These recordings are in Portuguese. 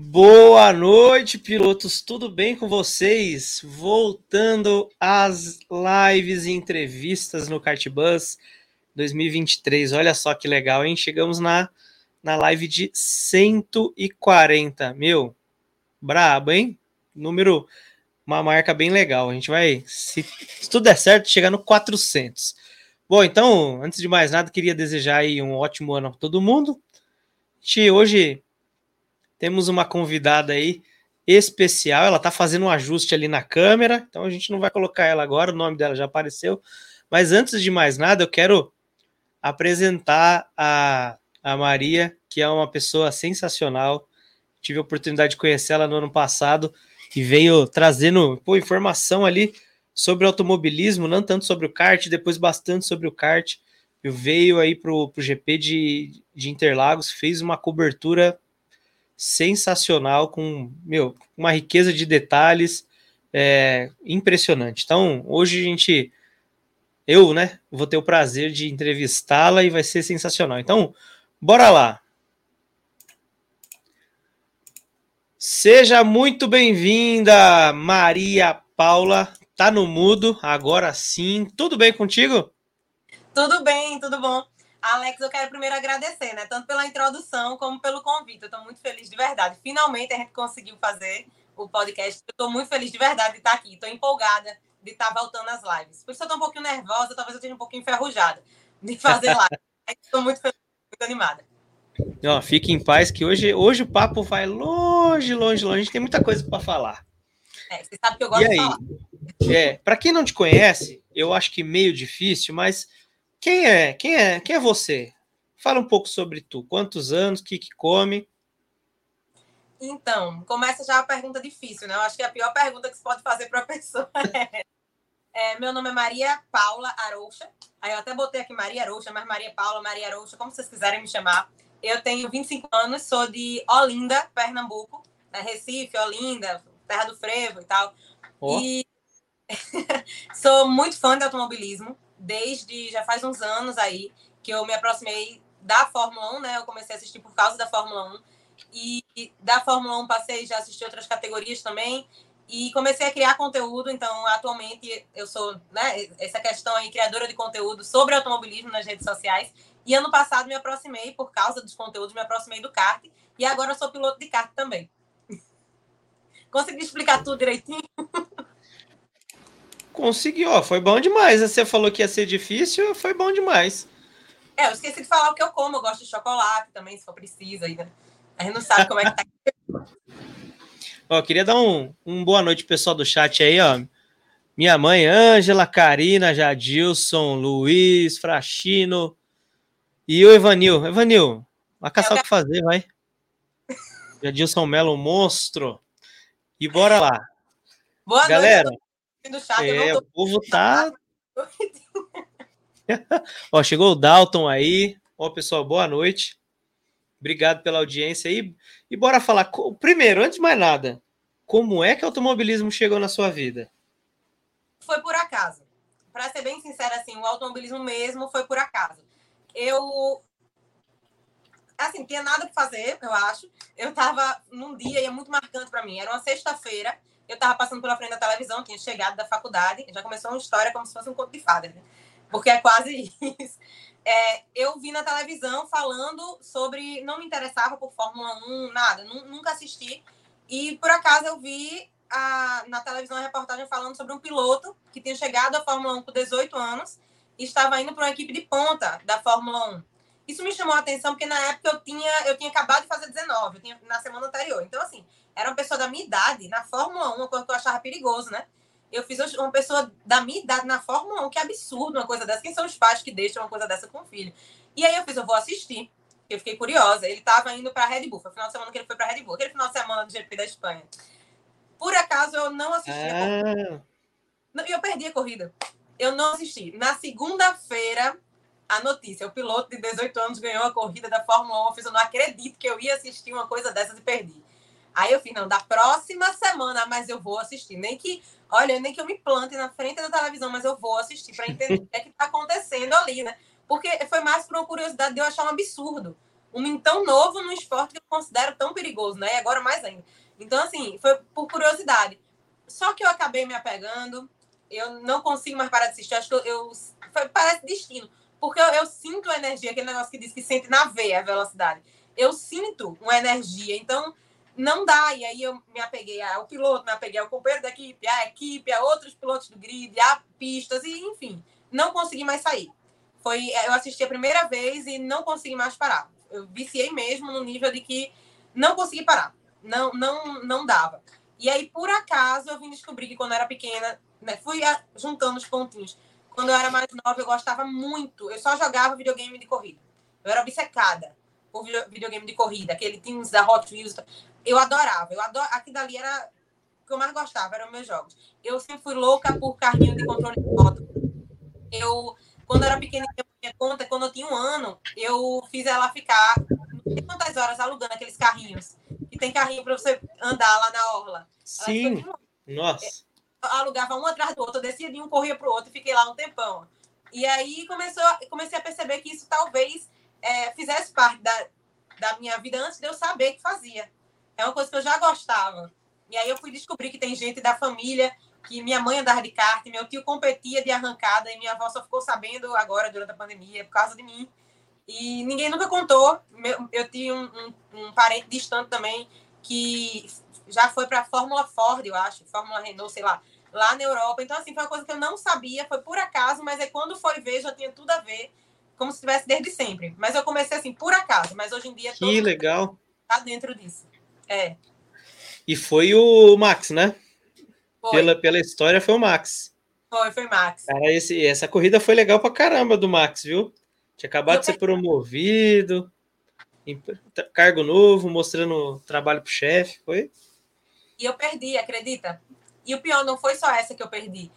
Boa noite, pilotos. Tudo bem com vocês? Voltando às lives e entrevistas no Kartbus 2023. Olha só que legal, hein? Chegamos na, na live de 140. Meu, brabo, hein? Número, uma marca bem legal. A gente vai, se, se tudo der certo, chegar no 400. Bom, então, antes de mais nada, queria desejar aí um ótimo ano a todo mundo. A gente hoje temos uma convidada aí especial. Ela está fazendo um ajuste ali na câmera, então a gente não vai colocar ela agora, o nome dela já apareceu. Mas antes de mais nada, eu quero apresentar a, a Maria, que é uma pessoa sensacional. Tive a oportunidade de conhecer ela no ano passado e veio trazendo pô, informação ali sobre automobilismo, não tanto sobre o kart, depois bastante sobre o kart. Eu veio aí para o GP de, de Interlagos, fez uma cobertura sensacional, com meu, uma riqueza de detalhes é, impressionante. Então, hoje a gente, eu, né, vou ter o prazer de entrevistá-la e vai ser sensacional. Então, bora lá. Seja muito bem-vinda, Maria Paula. Tá no mudo, agora sim. Tudo bem contigo? Tudo bem, tudo bom. Alex, eu quero primeiro agradecer, né? Tanto pela introdução como pelo convite. Eu estou muito feliz de verdade. Finalmente a gente conseguiu fazer o podcast. Eu estou muito feliz de verdade de estar aqui. Estou empolgada de estar voltando às lives. Por isso eu estou um pouquinho nervosa, talvez eu esteja um pouquinho enferrujada de fazer live. estou muito feliz, muito animada. Ó, fique em paz que hoje, hoje o papo vai longe, longe, longe. A gente tem muita coisa para falar. É, você sabe que eu gosto e de falar. É, para quem não te conhece, eu acho que meio difícil, mas quem é? Quem é? Quem é você? Fala um pouco sobre tu. Quantos anos? O que, que come? Então, começa já a pergunta difícil, né? Eu acho que a pior pergunta que se pode fazer para a pessoa é, é, Meu nome é Maria Paula Arouxa. Aí eu até botei aqui Maria Arouxa, mas Maria Paula, Maria Arouxa, como vocês quiserem me chamar. Eu tenho 25 anos, sou de Olinda, Pernambuco, né? Recife, Olinda, Terra do Frevo e tal. Oh. E sou muito fã de automobilismo desde já faz uns anos aí que eu me aproximei da Fórmula 1, né? Eu comecei a assistir por causa da Fórmula 1 e da Fórmula 1 passei já assisti outras categorias também e comecei a criar conteúdo. Então, atualmente eu sou, né, essa questão aí criadora de conteúdo sobre automobilismo nas redes sociais. E ano passado me aproximei por causa dos conteúdos, me aproximei do kart e agora eu sou piloto de kart também. Consegui explicar tudo direitinho? Conseguiu, foi bom demais. Você falou que ia ser difícil, foi bom demais. É, eu esqueci de falar o que eu como. Eu gosto de chocolate também, se for preciso ainda. A gente não sabe como é que tá. ó, queria dar um, um boa noite pessoal do chat aí, ó. Minha mãe, Ângela, Karina, Jadilson, Luiz, Frachino e o Evanil. Evanil, vai caçar o que fazer, vai. Jadilson Melo, monstro. E bora lá. Boa Galera, noite do chat. É, tô... o povo tá. Ó, chegou o Dalton aí. Ó, pessoal, boa noite. Obrigado pela audiência aí. E bora falar. Primeiro, antes de mais nada, como é que o automobilismo chegou na sua vida? Foi por acaso. Para ser bem sincera, assim, o automobilismo mesmo foi por acaso. Eu. Assim, tinha nada para fazer, eu acho. Eu tava num dia e é muito marcante para mim. Era uma sexta-feira eu estava passando pela frente da televisão, tinha chegado da faculdade, já começou uma história como se fosse um conto de fadas, né? porque é quase isso. É, eu vi na televisão falando sobre. Não me interessava por Fórmula 1, nada, nunca assisti. E por acaso eu vi a, na televisão a reportagem falando sobre um piloto que tinha chegado à Fórmula 1 com 18 anos e estava indo para uma equipe de ponta da Fórmula 1. Isso me chamou a atenção porque na época eu tinha, eu tinha acabado de fazer 19, eu tinha, na semana anterior. Então, assim, era uma pessoa da minha idade na Fórmula 1, uma coisa que eu achava perigoso, né? Eu fiz uma pessoa da minha idade na Fórmula 1, que absurdo uma coisa dessa. Quem são os pais que deixam uma coisa dessa com o filho? E aí eu fiz, eu vou assistir. Eu fiquei curiosa. Ele estava indo para Red Bull. Foi o final de semana que ele foi para Red Bull. Aquele final de semana do GP da Espanha. Por acaso eu não assisti. Ah. E eu perdi a corrida. Eu não assisti. Na segunda-feira, a notícia: o piloto de 18 anos ganhou a corrida da Fórmula 1. Eu fiz, eu não acredito que eu ia assistir uma coisa dessas e perdi. Aí eu fiz, não, da próxima semana, mas eu vou assistir. Nem que, olha, nem que eu me plante na frente da televisão, mas eu vou assistir para entender o que é está acontecendo ali, né? Porque foi mais por uma curiosidade de eu achar um absurdo um tão novo no esporte que eu considero tão perigoso, né? E agora mais ainda. Então, assim, foi por curiosidade. Só que eu acabei me apegando, eu não consigo mais parar de assistir. Acho que eu, eu foi, parece destino, porque eu, eu, sinto a energia, aquele negócio que diz que sente na veia a velocidade. Eu sinto uma energia, então não dá. E aí eu me apeguei ao piloto, me apeguei ao companheiro da equipe, à equipe, a outros pilotos do grid, a pistas, e enfim, não consegui mais sair. Foi, eu assisti a primeira vez e não consegui mais parar. Eu viciei mesmo no nível de que não consegui parar. Não, não, não dava. E aí, por acaso, eu vim descobrir que quando eu era pequena, né, fui juntando os pontinhos. Quando eu era mais nova, eu gostava muito. Eu só jogava videogame de corrida. Eu era obcecada por videogame de corrida, aquele Teams da Hot Wheels. Eu adorava. Eu ador... Aqui dali era o que eu mais gostava, eram meus jogos. Eu sempre fui louca por carrinho de controle de moto. Eu, quando eu era pequena, eu minha conta, quando eu tinha um ano, eu fiz ela ficar não sei quantas horas alugando aqueles carrinhos. E tem carrinho para você andar lá na orla. Sim. Nossa alugava um atrás do outro, eu descia de um, corria para o outro e fiquei lá um tempão. E aí começou, comecei a perceber que isso talvez é, fizesse parte da, da minha vida antes de eu saber que fazia. É uma coisa que eu já gostava. E aí eu fui descobrir que tem gente da família que minha mãe andava de kart, meu tio competia de arrancada e minha avó só ficou sabendo agora durante a pandemia por causa de mim. E ninguém nunca contou. Eu tinha um, um, um parente distante também que já foi para a Fórmula Ford, eu acho, Fórmula Renault, sei lá, lá na Europa. Então, assim, foi uma coisa que eu não sabia, foi por acaso, mas aí quando foi ver, já tinha tudo a ver, como se tivesse desde sempre. Mas eu comecei assim, por acaso, mas hoje em dia. Que legal. Tá dentro disso. É. E foi o Max, né? Foi. Pela, pela história, foi o Max. Foi, foi Max. Cara, esse, essa corrida foi legal pra caramba do Max, viu? Tinha acabado eu de ser promovido, cargo novo, mostrando trabalho pro chefe, foi? E eu perdi, acredita? E o pior, não foi só essa que eu perdi.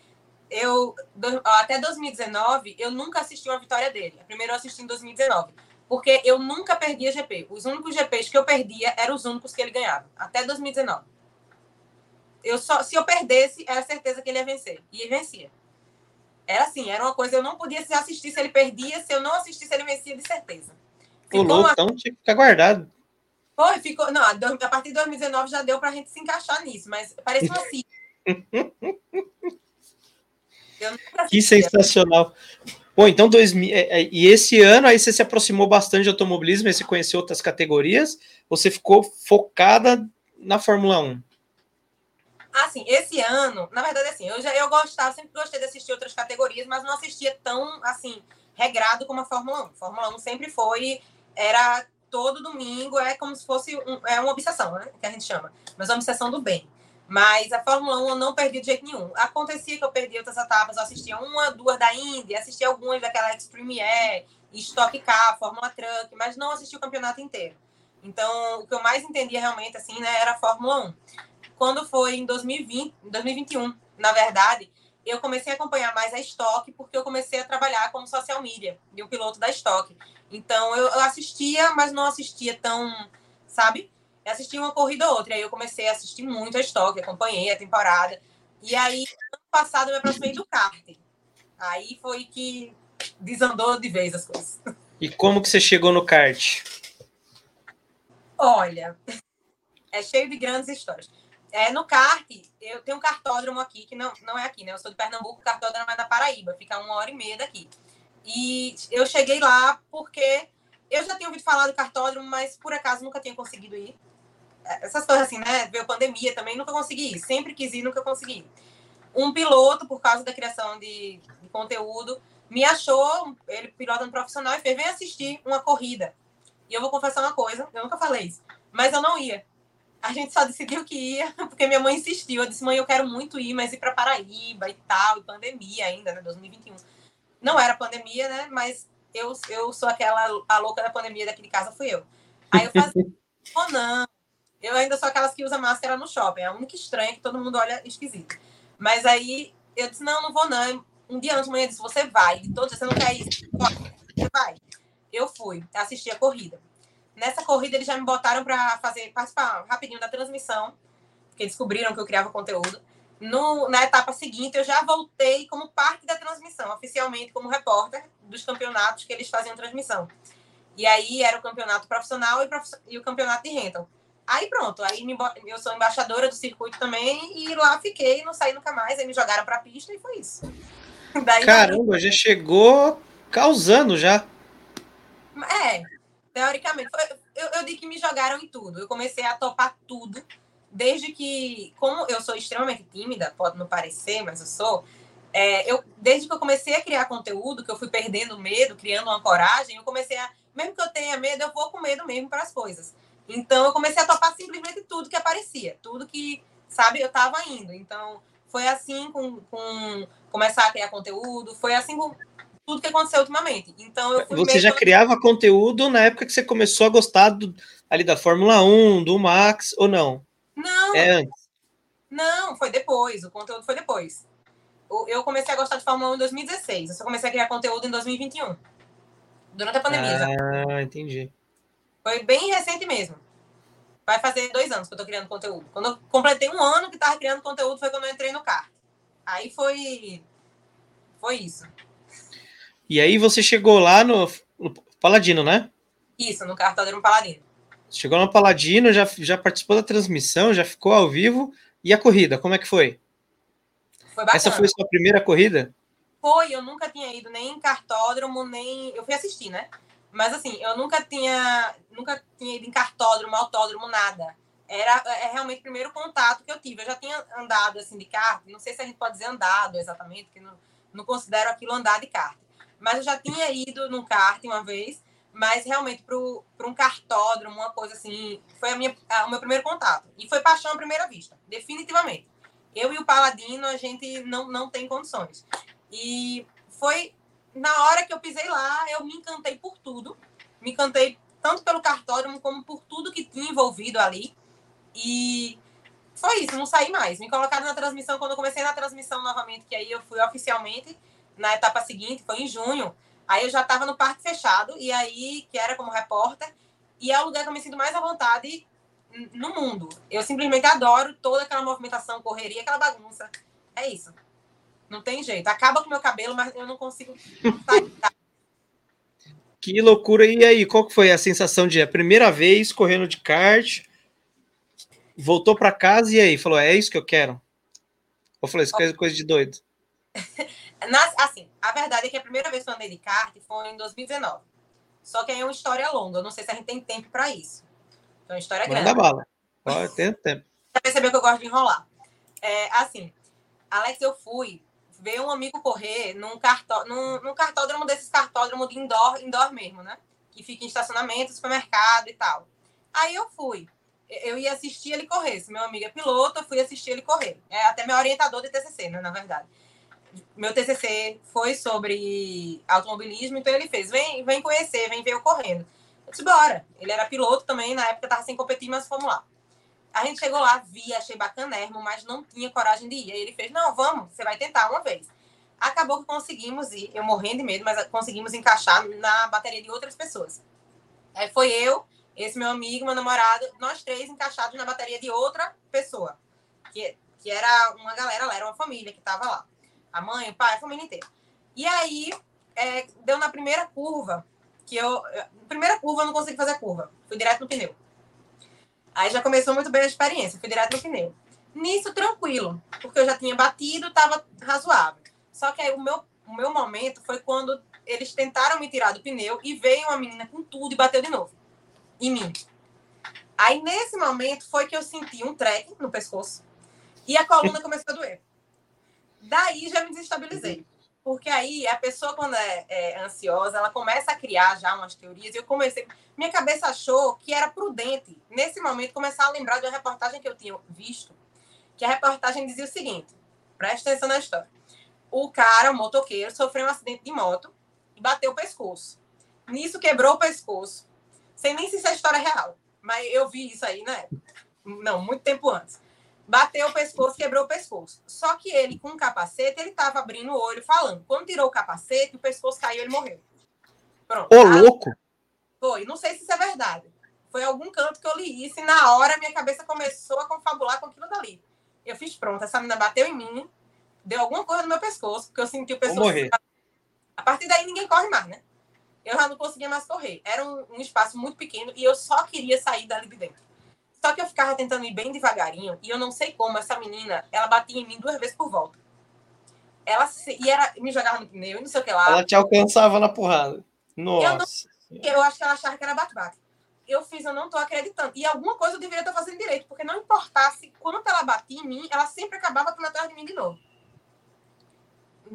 Eu, até 2019, eu nunca assisti uma vitória dele. A primeira eu assisti em 2019. Porque eu nunca perdia GP. Os únicos GPs que eu perdia eram os únicos que ele ganhava. Até 2019. Eu só, se eu perdesse, era certeza que ele ia vencer. E ele vencia. Era assim, era uma coisa, eu não podia assistir se ele perdia, se eu não assistisse, ele vencia de certeza. Ficou louco, uma... então tinha que ficar guardado. Foi, ficou. Não, a partir de 2019 já deu para a gente se encaixar nisso, mas parece uma assim. que sensacional. Bom, então, dois, é, é, e esse ano aí você se aproximou bastante de automobilismo, e você conheceu outras categorias, você ficou focada na Fórmula 1? Assim, esse ano, na verdade, assim, eu já eu gostava, sempre gostei de assistir outras categorias, mas não assistia tão, assim, regrado como a Fórmula 1. Fórmula 1 sempre foi, era todo domingo, é como se fosse um, é uma obsessão, né, que a gente chama, mas uma obsessão do bem. Mas a Fórmula 1 eu não perdi de jeito nenhum. Acontecia que eu perdi outras etapas, eu assistia uma, duas da Indy, assistia algumas daquela Extreme Air, Stock Car, Fórmula Truck, mas não assisti o campeonato inteiro. Então, o que eu mais entendia realmente, assim, né, era a Fórmula 1. Quando foi em 2020, 2021, na verdade, eu comecei a acompanhar mais a Stock, porque eu comecei a trabalhar como social media de um piloto da Stock. Então, eu assistia, mas não assistia tão, sabe? Assisti uma corrida ou outra. E aí eu comecei a assistir muito a estoque, acompanhei a temporada. E aí, ano passado, eu me aproximei do kart. Aí foi que desandou de vez as coisas. E como que você chegou no kart? Olha, é cheio de grandes histórias. É, no kart, eu tenho um cartódromo aqui, que não, não é aqui, né? Eu sou de Pernambuco, o cartódromo é da Paraíba, fica uma hora e meia daqui. E eu cheguei lá porque eu já tinha ouvido falar do cartódromo, mas por acaso nunca tinha conseguido ir essas coisas assim, né? Veio pandemia também, nunca consegui ir. Sempre quis ir, nunca consegui. Um piloto, por causa da criação de, de conteúdo, me achou, ele pilotando profissional, e fez, vem assistir uma corrida. E eu vou confessar uma coisa, eu nunca falei isso, mas eu não ia. A gente só decidiu que ia, porque minha mãe insistiu. Eu disse, mãe, eu quero muito ir, mas ir para Paraíba e tal, e pandemia ainda, né? 2021. Não era pandemia, né? Mas eu, eu sou aquela, a louca da pandemia daqui de casa, fui eu. Aí eu fazia, oh, não, eu ainda sou aquelas que usa máscara no shopping. É a única estranha que todo mundo olha esquisito. Mas aí eu disse: não, não vou não. Um dia antes de manhã eu disse: você vai. De todos, você não quer isso? Você vai. Eu fui, assisti a corrida. Nessa corrida, eles já me botaram para fazer participar rapidinho da transmissão, porque descobriram que eu criava conteúdo. No, na etapa seguinte, eu já voltei como parte da transmissão, oficialmente como repórter dos campeonatos que eles faziam transmissão. E aí era o campeonato profissional e, prof... e o campeonato de rental. Aí pronto, aí me... eu sou embaixadora do circuito também e lá fiquei, não saí nunca mais. Aí me jogaram para a pista e foi isso. Daí, Caramba, já chegou causando já. É, teoricamente. Foi, eu, eu digo que me jogaram em tudo. Eu comecei a topar tudo. Desde que, como eu sou extremamente tímida, pode não parecer, mas eu sou. É, eu, desde que eu comecei a criar conteúdo, que eu fui perdendo medo, criando uma coragem, eu comecei a. Mesmo que eu tenha medo, eu vou com medo mesmo para as coisas. Então, eu comecei a topar simplesmente tudo que aparecia, tudo que, sabe, eu estava indo. Então, foi assim com, com começar a criar conteúdo, foi assim com tudo que aconteceu ultimamente. Então eu Você já criava conteúdo na época que você começou a gostar do, ali da Fórmula 1, do Max, ou não? Não. É antes. Não, foi depois. O conteúdo foi depois. Eu comecei a gostar de Fórmula 1 em 2016. Eu só comecei a criar conteúdo em 2021. Durante a pandemia. Ah, já. entendi. Foi bem recente mesmo. Vai fazer dois anos que eu tô criando conteúdo. Quando eu completei um ano que tava criando conteúdo foi quando eu entrei no kart. Aí foi. Foi isso. E aí você chegou lá no, no Paladino, né? Isso, no cartódromo Paladino. Chegou no Paladino, já, já participou da transmissão, já ficou ao vivo. E a corrida, como é que foi? Foi bacana. Essa foi sua primeira corrida? Foi, eu nunca tinha ido nem em cartódromo, nem. Eu fui assistir, né? Mas assim, eu nunca tinha, nunca tinha ido em cartódromo, autódromo, nada. Era é realmente o primeiro contato que eu tive. Eu já tinha andado assim de kart, não sei se a gente pode dizer andado exatamente, porque não, não considero aquilo andar de kart. Mas eu já tinha ido num kart uma vez, mas realmente para um cartódromo, uma coisa assim, foi a minha, a, o meu primeiro contato. E foi paixão à primeira vista, definitivamente. Eu e o Paladino, a gente não, não tem condições. E foi na hora que eu pisei lá, eu me encantei por tudo. Me encantei tanto pelo cartódromo como por tudo que tinha envolvido ali. E foi isso, não saí mais. Me colocaram na transmissão quando eu comecei na transmissão novamente, que aí eu fui oficialmente na etapa seguinte, foi em junho. Aí eu já estava no parque fechado, e aí, que era como repórter, e é o lugar que eu me sinto mais à vontade no mundo. Eu simplesmente adoro toda aquela movimentação, correria, aquela bagunça. É isso. Não tem jeito. Acaba com o meu cabelo, mas eu não consigo. que loucura. E aí, qual que foi a sensação de a primeira vez correndo de kart? Voltou para casa e aí falou: é isso que eu quero? Ou falou: isso é coisa de doido? assim, a verdade é que a primeira vez que eu andei de kart foi em 2019. Só que aí é uma história longa. Eu não sei se a gente tem tempo para isso. Então, uma história Manda grande. bala. Pode ter tempo. Já percebeu que eu gosto de enrolar. É, assim, Alex, eu fui ver um amigo correr num, cartó, num, num cartódromo desses cartódromos de indoor, indoor mesmo, né? Que fica em estacionamento, supermercado e tal. Aí eu fui. Eu ia assistir ele correr. Se meu amigo é piloto, eu fui assistir ele correr. É até meu orientador de TCC, né? Na verdade. Meu TCC foi sobre automobilismo, então ele fez: vem, vem conhecer, vem ver eu correndo. Eu disse: bora. Ele era piloto também, na época tava sem competir, mas fomos lá. A gente chegou lá, vi, achei bacanérrimo, mas não tinha coragem de ir. Aí ele fez: não, vamos, você vai tentar uma vez. Acabou que conseguimos ir, eu morrendo de medo, mas conseguimos encaixar na bateria de outras pessoas. Aí foi eu, esse meu amigo, meu namorado, nós três encaixados na bateria de outra pessoa, que, que era uma galera lá, era uma família que estava lá. A mãe, o pai, a família inteira. E aí, é, deu na primeira curva, que eu. Primeira curva, eu não consegui fazer a curva. Fui direto no pneu. Aí já começou muito bem a experiência, fui direto no pneu. Nisso, tranquilo, porque eu já tinha batido, estava razoável. Só que aí o meu, o meu momento foi quando eles tentaram me tirar do pneu e veio uma menina com tudo e bateu de novo em mim. Aí nesse momento foi que eu senti um treco no pescoço e a coluna começou a doer. Daí já me desestabilizei. Porque aí a pessoa, quando é, é, ansiosa, ela começa a criar já umas teorias. E eu comecei. Minha cabeça achou que era prudente, nesse momento, começar a lembrar de uma reportagem que eu tinha visto. Que a reportagem dizia o seguinte: presta atenção na história. O cara, o motoqueiro, sofreu um acidente de moto e bateu o pescoço. Nisso quebrou o pescoço. Sem nem se isso é história real. Mas eu vi isso aí, né? Não, muito tempo antes bateu o pescoço, quebrou o pescoço. Só que ele, com o capacete, ele estava abrindo o olho, falando. Quando tirou o capacete, o pescoço caiu, ele morreu. Pronto. Ô, louco! Foi. Não sei se isso é verdade. Foi algum canto que eu li isso e na hora minha cabeça começou a confabular com aquilo dali. Eu fiz pronto. Essa menina bateu em mim, deu alguma coisa no meu pescoço, porque eu senti o pescoço. Morrer. A partir daí ninguém corre mais, né? eu já não conseguia mais correr. Era um, um espaço muito pequeno e eu só queria sair dali de dentro. Só que eu ficava tentando ir bem devagarinho e eu não sei como essa menina, ela batia em mim duas vezes por volta. Ela se, e era, me jogava no pneu e não sei o que lá. Ela te alcançava na porrada. Nossa. Eu, não, eu acho que ela achava que era bate-bate. Eu fiz, eu não tô acreditando. E alguma coisa eu deveria estar fazendo direito, porque não importasse quando ela batia em mim, ela sempre acabava por atrás de mim de novo.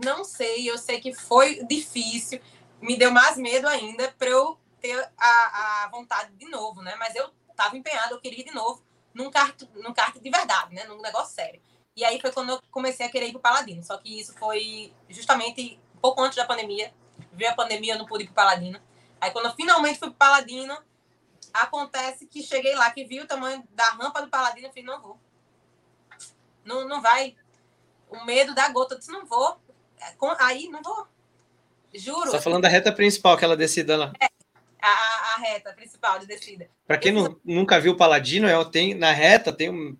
Não sei, eu sei que foi difícil, me deu mais medo ainda para eu ter a, a vontade de novo, né? Mas eu estava empenhada, eu queria ir de novo num kart, num kart de verdade, né? Num negócio sério. E aí foi quando eu comecei a querer ir pro Paladino. Só que isso foi justamente um pouco antes da pandemia. Veio a pandemia, eu não pude ir pro Paladino. Aí quando eu finalmente fui pro Paladino, acontece que cheguei lá, que vi o tamanho da rampa do Paladino, eu falei, não vou. Não, não vai. O medo da gota, eu disse, não vou. Aí, não vou. Juro. Só falando da reta principal, aquela descida lá. É, a, a reta principal de descida. Para quem não, nunca viu o Paladino, é, tem, na reta tem um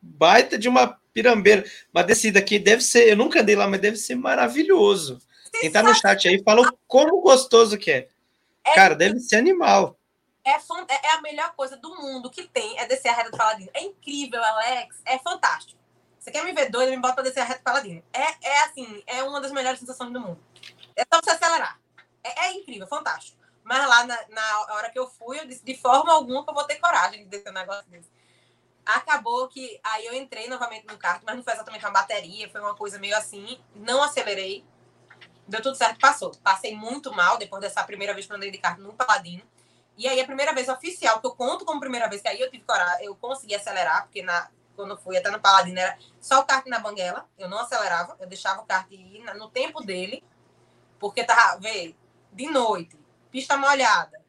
baita de uma pirambeira. Uma descida que deve ser, eu nunca andei lá, mas deve ser maravilhoso. Quem tá no chat aí fala como gostoso que é. é Cara, deve ser animal. É, é, é a melhor coisa do mundo que tem, é descer a reta do Paladino. É incrível, Alex, é fantástico. Você quer me ver doido, me bota pra descer a reta do Paladino. É, é assim, é uma das melhores sensações do mundo. É só você acelerar. É, é incrível, fantástico. Mas lá na, na, hora que eu fui, eu disse de forma alguma eu vou ter coragem de descer um negócio desse. Acabou que aí eu entrei novamente no kart, mas não foi exatamente uma bateria, foi uma coisa meio assim. Não acelerei. Deu tudo certo, passou. Passei muito mal depois dessa primeira vez que eu andei de kart no Paladino. E aí a primeira vez oficial, que eu conto como primeira vez, que aí eu tive coragem, eu consegui acelerar, porque na, quando eu fui até no Paladino era só o kart na banguela, eu não acelerava, eu deixava o kart ir no tempo dele, porque tava, vê, de noite, pista molhada.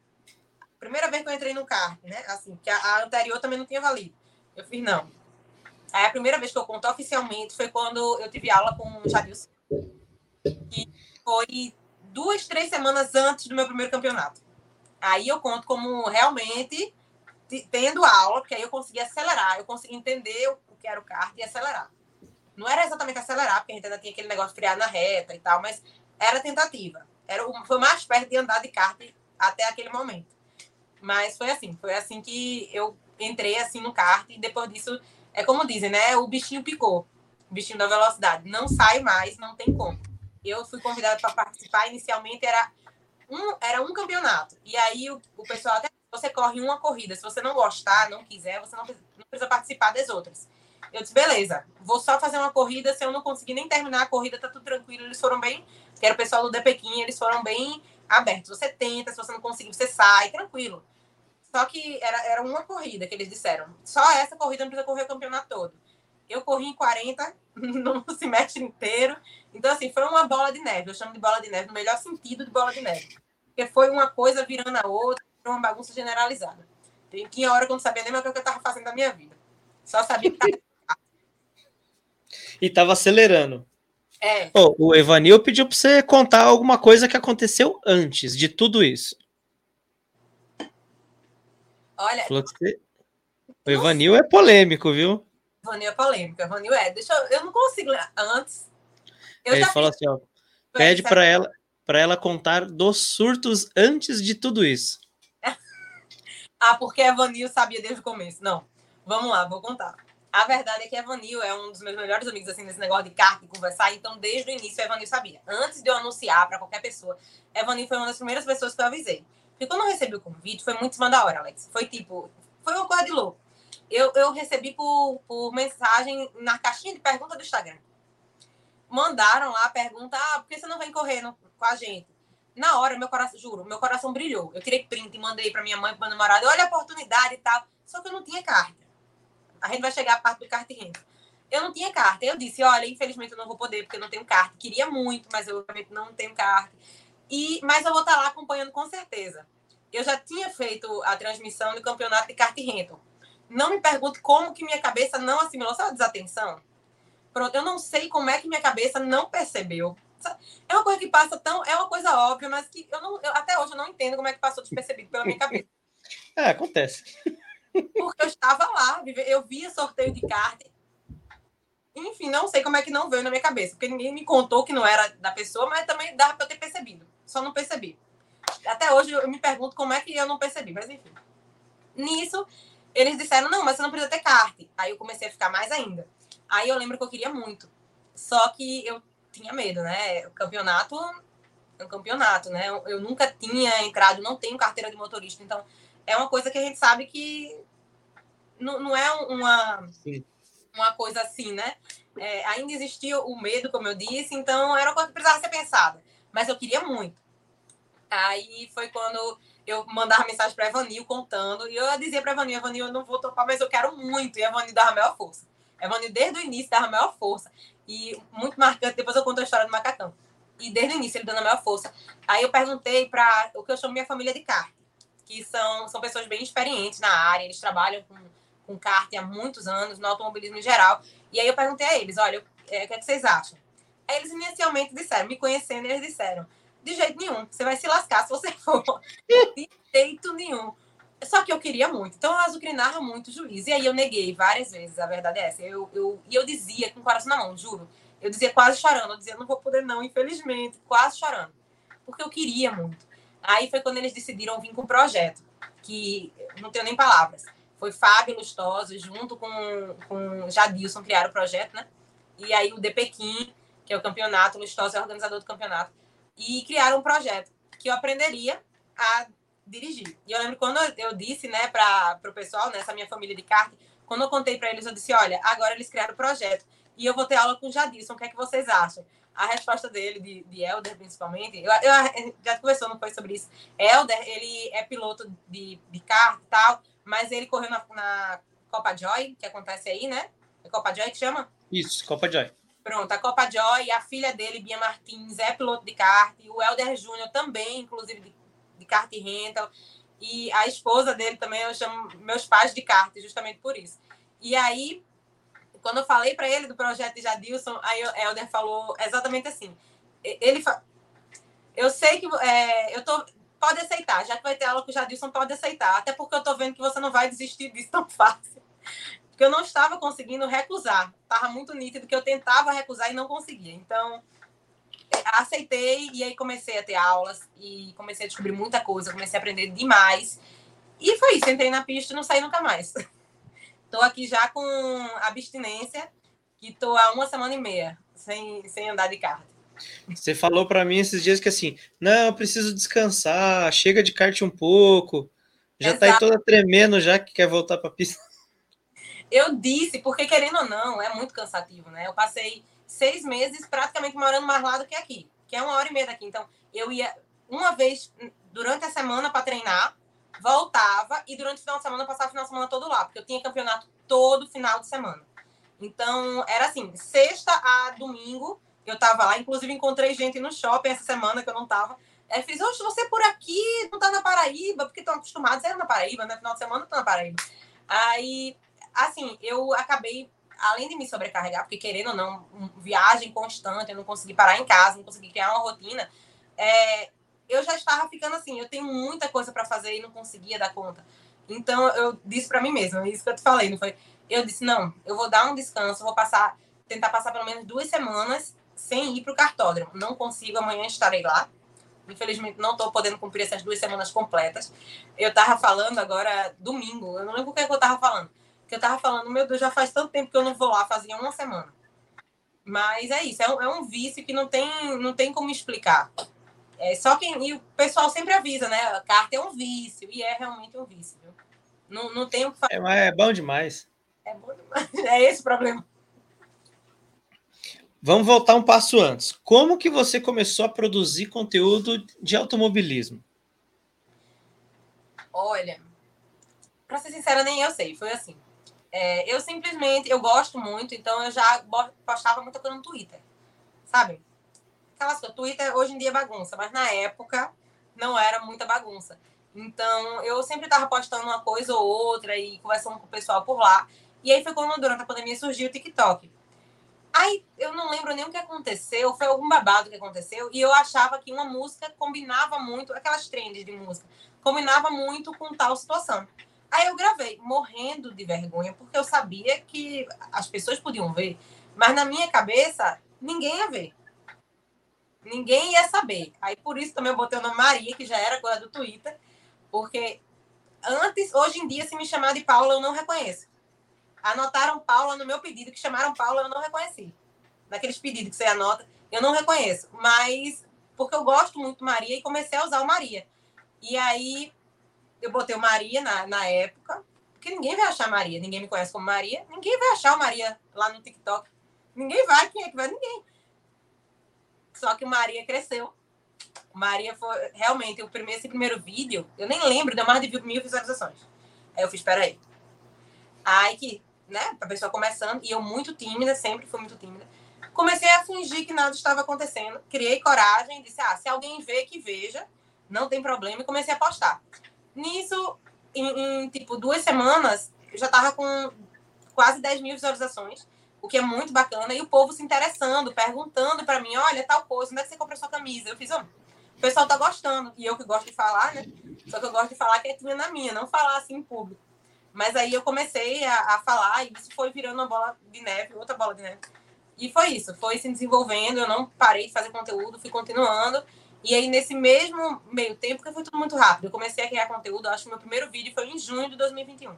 Primeira vez que eu entrei no kart, né? Assim, que a, a anterior também não tinha valido. Eu fiz, não. Aí a primeira vez que eu conto oficialmente foi quando eu tive aula com o Jadilson. Que foi duas, três semanas antes do meu primeiro campeonato. Aí eu conto como realmente tendo aula, porque aí eu consegui acelerar, eu consegui entender o que era o kart e acelerar. Não era exatamente acelerar, porque a gente ainda tinha aquele negócio de frear na reta e tal, mas era tentativa. Era, foi mais perto de andar de kart até aquele momento. Mas foi assim, foi assim que eu entrei assim no kart e depois disso, é como dizem, né? O bichinho picou, o bichinho da velocidade. Não sai mais, não tem como. Eu fui convidada para participar, inicialmente era um, era um campeonato. E aí o, o pessoal até você corre uma corrida. Se você não gostar, não quiser, você não, não precisa participar das outras. Eu disse, beleza, vou só fazer uma corrida. Se eu não conseguir nem terminar a corrida, tá tudo tranquilo. Eles foram bem, que era o pessoal do Depequim, eles foram bem abertos. Você tenta, se você não conseguir, você sai, tranquilo. Só que era, era uma corrida que eles disseram. Só essa corrida não precisa correr o campeonato todo. Eu corri em 40 no semestre inteiro. Então, assim, foi uma bola de neve. Eu chamo de bola de neve no melhor sentido de bola de neve. Porque foi uma coisa virando a outra, uma bagunça generalizada. Tem que hora que eu não sabia nem mais o que eu estava fazendo na minha vida. Só sabia que. E estava acelerando. É. Oh, o Evanil pediu para você contar alguma coisa que aconteceu antes de tudo isso. Olha. Você... O Evanil é polêmico, viu? Evanil é polêmico. Evanil é. Deixa eu, eu não consigo antes. Eu Ele falou assim, ó. Pede para ela para ela contar dos surtos antes de tudo isso. ah, porque a Evanil sabia desde o começo. Não. Vamos lá, vou contar. A verdade é que Evanil é um dos meus melhores amigos, assim, nesse negócio de carta e conversar. Então, desde o início, Evanil sabia. Antes de eu anunciar para qualquer pessoa, Evanil foi uma das primeiras pessoas que eu avisei. Porque quando eu recebi o convite, foi muito em cima da hora, Alex. Foi tipo, foi uma coisa de louco. Eu, eu recebi por, por mensagem na caixinha de pergunta do Instagram. Mandaram lá a pergunta: ah, por que você não vem correr no, com a gente? Na hora, meu coração, juro, meu coração brilhou. Eu tirei print e mandei para minha mãe, para meu namorado: olha a oportunidade e tal. Só que eu não tinha carta. A gente vai chegar a parte do carta e Eu não tinha carta. Eu disse: olha, infelizmente eu não vou poder, porque eu não tenho carta. Queria muito, mas eu realmente não tenho carta. E, mas eu vou estar lá acompanhando com certeza. Eu já tinha feito a transmissão do campeonato de kart rental. Não me pergunte como que minha cabeça não assimilou. A desatenção? Pronto, eu não sei como é que minha cabeça não percebeu. É uma coisa que passa tão. É uma coisa óbvia, mas que eu não. Eu, até hoje eu não entendo como é que passou despercebido pela minha cabeça. É, acontece. Porque eu estava lá, eu via sorteio de carta. Enfim, não sei como é que não veio na minha cabeça, porque ninguém me contou que não era da pessoa, mas também dava para eu ter percebido só não percebi. até hoje eu me pergunto como é que eu não percebi, mas enfim. Nisso, eles disseram, não, mas você não precisa ter kart. Aí eu comecei a ficar mais ainda. Aí eu lembro que eu queria muito. Só que eu tinha medo, né? O campeonato é um campeonato, né? Eu nunca tinha entrado, não tenho carteira de motorista, então é uma coisa que a gente sabe que não, não é uma, uma coisa assim, né? É, ainda existia o medo, como eu disse, então era uma coisa que precisava ser pensada. Mas eu queria muito. Aí foi quando eu mandava mensagem para Evanil contando, e eu dizia para Evanil, Evanil, eu não vou topar, mas eu quero muito. E Evanil dava a maior força. Evanil, desde o início, dava a maior força. E muito marcante, depois eu conto a história do macacão. E desde o início, ele dando a maior força. Aí eu perguntei para o que eu chamo minha família de kart, que são, são pessoas bem experientes na área, eles trabalham com, com kart há muitos anos, no automobilismo em geral. E aí eu perguntei a eles, olha, é, o que, é que vocês acham? Aí eles inicialmente disseram, me conhecendo, eles disseram, de jeito nenhum, você vai se lascar se você for. de jeito nenhum. Só que eu queria muito. Então, eu azucrinava muito o juiz. E aí eu neguei várias vezes, a verdade é essa. Eu, eu, e eu dizia com o coração na mão, juro. Eu dizia quase chorando. Eu dizia, não vou poder não, infelizmente. Quase chorando. Porque eu queria muito. Aí foi quando eles decidiram vir com um projeto. Que não tenho nem palavras. Foi Fábio Lustoso, junto com, com Jadilson, criaram o projeto, né? E aí o DPQuim, que é o campeonato, Lustoso é o organizador do campeonato. E criaram um projeto que eu aprenderia a dirigir. E eu lembro quando eu disse, né, para o pessoal, nessa minha família de kart, quando eu contei para eles, eu disse: olha, agora eles criaram o projeto e eu vou ter aula com o Jadilson, o que é que vocês acham? A resposta dele, de, de Helder, principalmente, eu, eu já conversou, não foi sobre isso. Helder, ele é piloto de, de kart e tal, mas ele correu na, na Copa Joy, que acontece aí, né? É Copa Joy que chama? Isso, Copa Joy. Pronto, a Copa Joy, a filha dele, Bia Martins, é piloto de kart, o Helder Júnior também, inclusive, de de kart rental. E a esposa dele também, eu chamo meus pais de kart, justamente por isso. E aí, quando eu falei para ele do projeto de Jadilson, aí Helder falou exatamente assim. Ele. Eu sei que é, eu tô. Pode aceitar, já que vai ter aula com o Jadilson, pode aceitar. Até porque eu tô vendo que você não vai desistir disso tão fácil. Porque eu não estava conseguindo recusar. Tava muito nítido que eu tentava recusar e não conseguia. Então, aceitei e aí comecei a ter aulas e comecei a descobrir muita coisa, comecei a aprender demais. E foi isso, entrei na pista e não saí nunca mais. Tô aqui já com abstinência, que tô há uma semana e meia sem, sem andar de kart. Você falou para mim esses dias que assim, não, eu preciso descansar, chega de kart um pouco. Já Exato. tá aí toda tremendo já que quer voltar para pista. Eu disse, porque querendo ou não, é muito cansativo, né? Eu passei seis meses praticamente morando mais lá do que aqui, que é uma hora e meia daqui. Então, eu ia uma vez durante a semana para treinar, voltava e durante o final de semana passava o final de semana todo lá, porque eu tinha campeonato todo final de semana. Então, era assim, sexta a domingo, eu tava lá, inclusive encontrei gente no shopping essa semana que eu não tava. Aí fiz, oxe, você é por aqui, não tá na Paraíba, porque estão acostumados a ir na Paraíba, né? Final de semana tô na Paraíba. Aí, assim, eu acabei além de me sobrecarregar, porque querendo ou não, viagem constante, eu não consegui parar em casa, não consegui criar uma rotina, é, eu já estava ficando assim, eu tenho muita coisa para fazer e não conseguia dar conta. Então eu disse para mim mesma, isso que eu te falei, não foi? Eu disse não, eu vou dar um descanso, vou passar, tentar passar pelo menos duas semanas sem ir para o cartódromo. Não consigo, amanhã estarei lá. Infelizmente não estou podendo cumprir essas duas semanas completas. Eu estava falando agora domingo, eu não lembro o que, é que eu estava falando que eu tava falando, meu Deus, já faz tanto tempo que eu não vou lá, fazia uma semana. Mas é isso, é um, é um vício que não tem, não tem como explicar. É só quem. E o pessoal sempre avisa, né? A carta é um vício, e é realmente um vício. Viu? Não, não tem o que fazer. É, é bom demais. É bom demais. É esse o problema. Vamos voltar um passo antes. Como que você começou a produzir conteúdo de automobilismo? Olha, para ser sincera, nem eu sei. Foi assim. É, eu simplesmente, eu gosto muito, então eu já postava muita coisa no Twitter, sabe? Aquelas coisas, Twitter hoje em dia é bagunça, mas na época não era muita bagunça. Então, eu sempre estava postando uma coisa ou outra e conversando com o pessoal por lá. E aí foi quando, durante a pandemia, surgiu o TikTok. Aí, eu não lembro nem o que aconteceu, foi algum babado que aconteceu, e eu achava que uma música combinava muito, aquelas trends de música, combinava muito com tal situação. Aí eu gravei, morrendo de vergonha, porque eu sabia que as pessoas podiam ver, mas na minha cabeça, ninguém ia ver. Ninguém ia saber. Aí por isso também eu botei o nome Maria, que já era coisa do Twitter, porque antes, hoje em dia, se me chamar de Paula, eu não reconheço. Anotaram Paula no meu pedido, que chamaram Paula, eu não reconheci. Naqueles pedidos que você anota, eu não reconheço. Mas porque eu gosto muito Maria e comecei a usar o Maria. E aí eu botei o Maria na, na época, porque ninguém vai achar Maria, ninguém me conhece como Maria, ninguém vai achar o Maria lá no TikTok. Ninguém vai, quem é que vai? Ninguém. Só que Maria cresceu. Maria foi realmente o primeiro, esse primeiro vídeo, eu nem lembro, deu mais de mil visualizações. Aí eu fiz, peraí. Aí que, né, a pessoa começando, e eu muito tímida, sempre fui muito tímida. Comecei a fingir que nada estava acontecendo, criei coragem, disse, ah, se alguém vê, que veja, não tem problema, e comecei a postar. Nisso, em, em tipo duas semanas, eu já tava com quase 10 mil visualizações o que é muito bacana, e o povo se interessando, perguntando para mim, olha, tal coisa, onde é que você comprou sua camisa? Eu fiz, oh, o pessoal tá gostando, e eu que gosto de falar, né? Só que eu gosto de falar quietinha na minha, não falar assim em público. Mas aí eu comecei a, a falar, e isso foi virando uma bola de neve, outra bola de neve. E foi isso, foi se desenvolvendo, eu não parei de fazer conteúdo, fui continuando. E aí, nesse mesmo meio tempo, que foi tudo muito rápido, eu comecei a criar conteúdo, acho que meu primeiro vídeo foi em junho de 2021.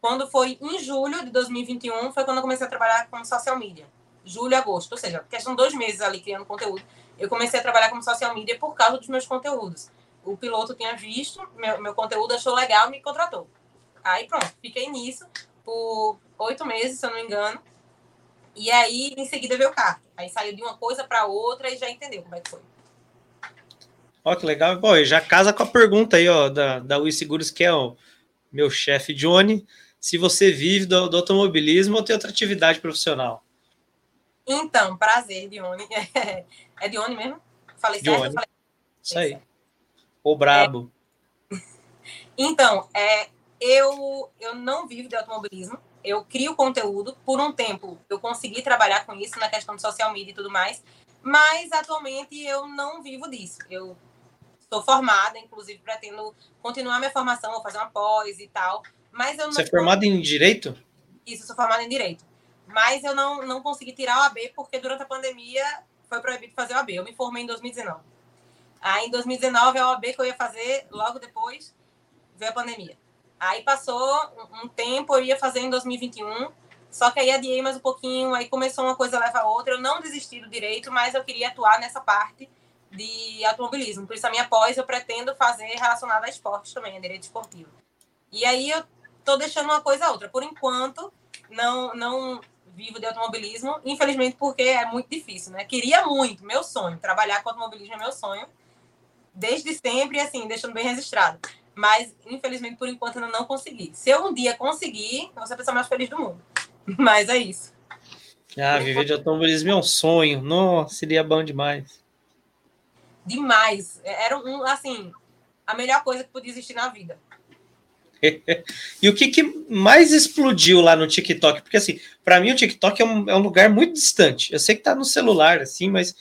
Quando foi em julho de 2021, foi quando eu comecei a trabalhar com social media. Julho agosto, ou seja, questão dois meses ali criando conteúdo. Eu comecei a trabalhar com social media por causa dos meus conteúdos. O piloto tinha visto meu, meu conteúdo, achou legal me contratou. Aí pronto, fiquei nisso por oito meses, se eu não me engano. E aí, em seguida, veio o carro. Aí saiu de uma coisa para outra e já entendeu como é que foi. Ó, que legal. Bom, já casa com a pergunta aí, ó, da, da Ui Seguros, que é o meu chefe Johnny se você vive do, do automobilismo ou tem outra atividade profissional. Então, prazer, Dione. É, é Dione mesmo? Falei Dione. certo? Falei... Isso aí. O brabo. É... Então, é, eu, eu não vivo de automobilismo. Eu crio conteúdo. Por um tempo, eu consegui trabalhar com isso na questão de social media e tudo mais. Mas, atualmente, eu não vivo disso. Eu sou formada, inclusive pretendo continuar minha formação, vou fazer uma pós e tal. Mas eu não Você é formado em Direito? Isso, sou formada em Direito. Mas eu não, não consegui tirar o AB porque durante a pandemia foi proibido fazer o AB. Eu me formei em 2019. Aí em 2019 é o AB que eu ia fazer, logo depois veio a pandemia. Aí passou um, um tempo, eu ia fazer em 2021, só que aí adiei mais um pouquinho, aí começou uma coisa leva a outra. Eu não desisti do direito, mas eu queria atuar nessa parte de automobilismo. Por isso a minha pós eu pretendo fazer relacionada a esportes também, a direito esportivo. E aí eu estou deixando uma coisa a outra. Por enquanto, não, não vivo de automobilismo, infelizmente, porque é muito difícil, né? Queria muito, meu sonho, trabalhar com automobilismo é meu sonho, desde sempre, assim, deixando bem registrado. Mas, infelizmente, por enquanto, eu não consegui. Se eu um dia conseguir, eu vou ser a pessoa mais feliz do mundo. Mas é isso. Ah, viver de automobilismo é um sonho. Nossa, seria bom demais. Demais. Era um, assim, a melhor coisa que podia existir na vida. e o que, que, mais explodiu lá no TikTok? Porque, assim, para mim o TikTok é um, é um, lugar muito distante. Eu sei que tá no celular, assim, mas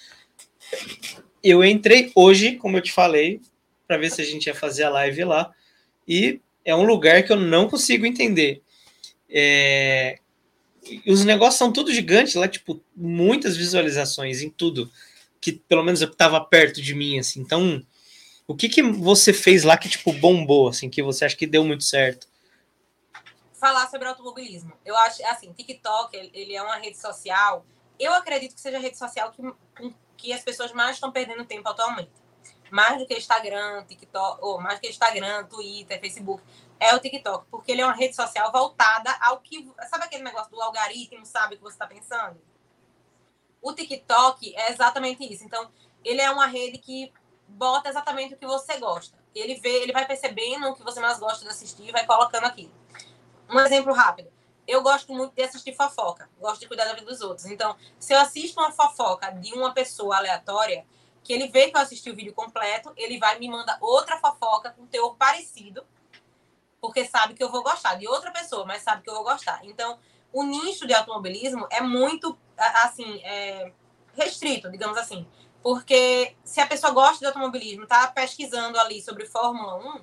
eu entrei hoje, como eu te falei, para ver se a gente ia fazer a live lá, e é um lugar que eu não consigo entender. É... Os negócios são tudo gigantes lá, tipo, muitas visualizações em tudo, que pelo menos eu tava perto de mim, assim, então o que, que você fez lá que, tipo, bombou, assim, que você acha que deu muito certo? Falar sobre automobilismo. Eu acho, assim, TikTok, ele é uma rede social. Eu acredito que seja a rede social que, que as pessoas mais estão perdendo tempo atualmente. Mais do que Instagram, TikTok, ou mais do que Instagram, Twitter, Facebook, é o TikTok, porque ele é uma rede social voltada ao que. Sabe aquele negócio do algoritmo, sabe o que você está pensando? O TikTok é exatamente isso. Então, ele é uma rede que bota exatamente o que você gosta. Ele vê, ele vai percebendo o que você mais gosta de assistir e vai colocando aqui. Um exemplo rápido. Eu gosto muito de assistir fofoca, gosto de cuidar da vida dos outros. Então, se eu assisto uma fofoca de uma pessoa aleatória, que ele vê que eu assisti o vídeo completo, ele vai me mandar outra fofoca com teor parecido, porque sabe que eu vou gostar de outra pessoa, mas sabe que eu vou gostar. Então, o nicho de automobilismo é muito, assim, é restrito, digamos assim. Porque se a pessoa gosta de automobilismo, está pesquisando ali sobre Fórmula 1,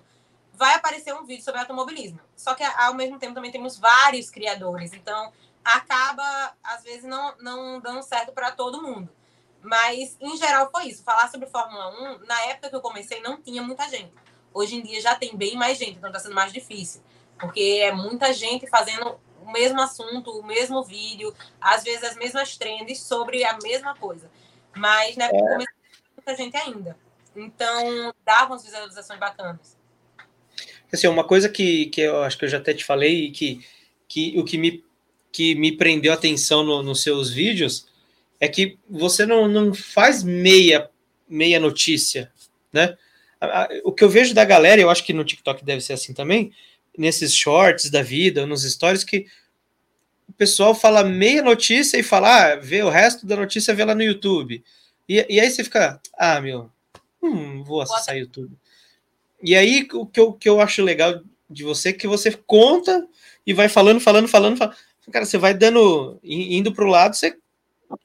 vai aparecer um vídeo sobre automobilismo. Só que ao mesmo tempo também temos vários criadores, então acaba às vezes não, não dando certo para todo mundo. Mas, em geral, foi isso. Falar sobre Fórmula 1, na época que eu comecei, não tinha muita gente. Hoje em dia já tem bem mais gente, então está sendo mais difícil. Porque é muita gente fazendo o mesmo assunto, o mesmo vídeo, às vezes as mesmas trends sobre a mesma coisa. Mas, né, é. muita gente ainda. Então, dava umas visualizações bacanas. Assim, uma coisa que, que eu acho que eu já até te falei, que, que o que me, que me prendeu a atenção no, nos seus vídeos é que você não, não faz meia, meia notícia, né? O que eu vejo da galera, eu acho que no TikTok deve ser assim também, nesses shorts da vida, nos stories, que o pessoal fala meia notícia e fala, ah, vê o resto da notícia, vê lá no YouTube. E, e aí você fica, ah, meu, hum, vou acessar o YouTube. E aí o que eu, que eu acho legal de você é que você conta e vai falando, falando, falando, falando. Cara, você vai dando, indo para o lado, você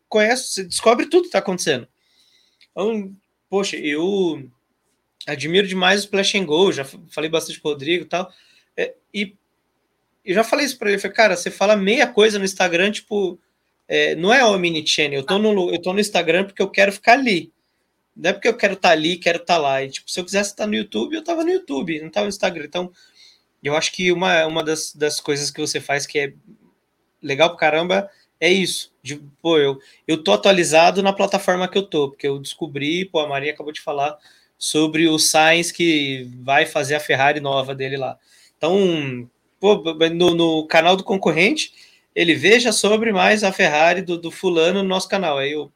conhece, você descobre tudo que está acontecendo. Então, poxa, eu admiro demais o Splash and Go, já falei bastante com o Rodrigo e tal. É, e eu já falei isso para ele, falei, cara, você fala meia coisa no Instagram, tipo, é, não é o mini channel, eu tô, no, eu tô no Instagram porque eu quero ficar ali. Não é porque eu quero estar tá ali, quero estar tá lá. E, tipo, se eu quisesse estar no YouTube, eu tava no YouTube, não tava no Instagram. Então, eu acho que uma, uma das, das coisas que você faz que é legal pra caramba é isso. De, pô, eu, eu tô atualizado na plataforma que eu tô, porque eu descobri, pô, a Maria acabou de falar sobre o Sainz que vai fazer a Ferrari nova dele lá. Então, pô, no, no canal do concorrente, ele veja sobre mais a Ferrari do, do fulano no nosso canal. Aí eu,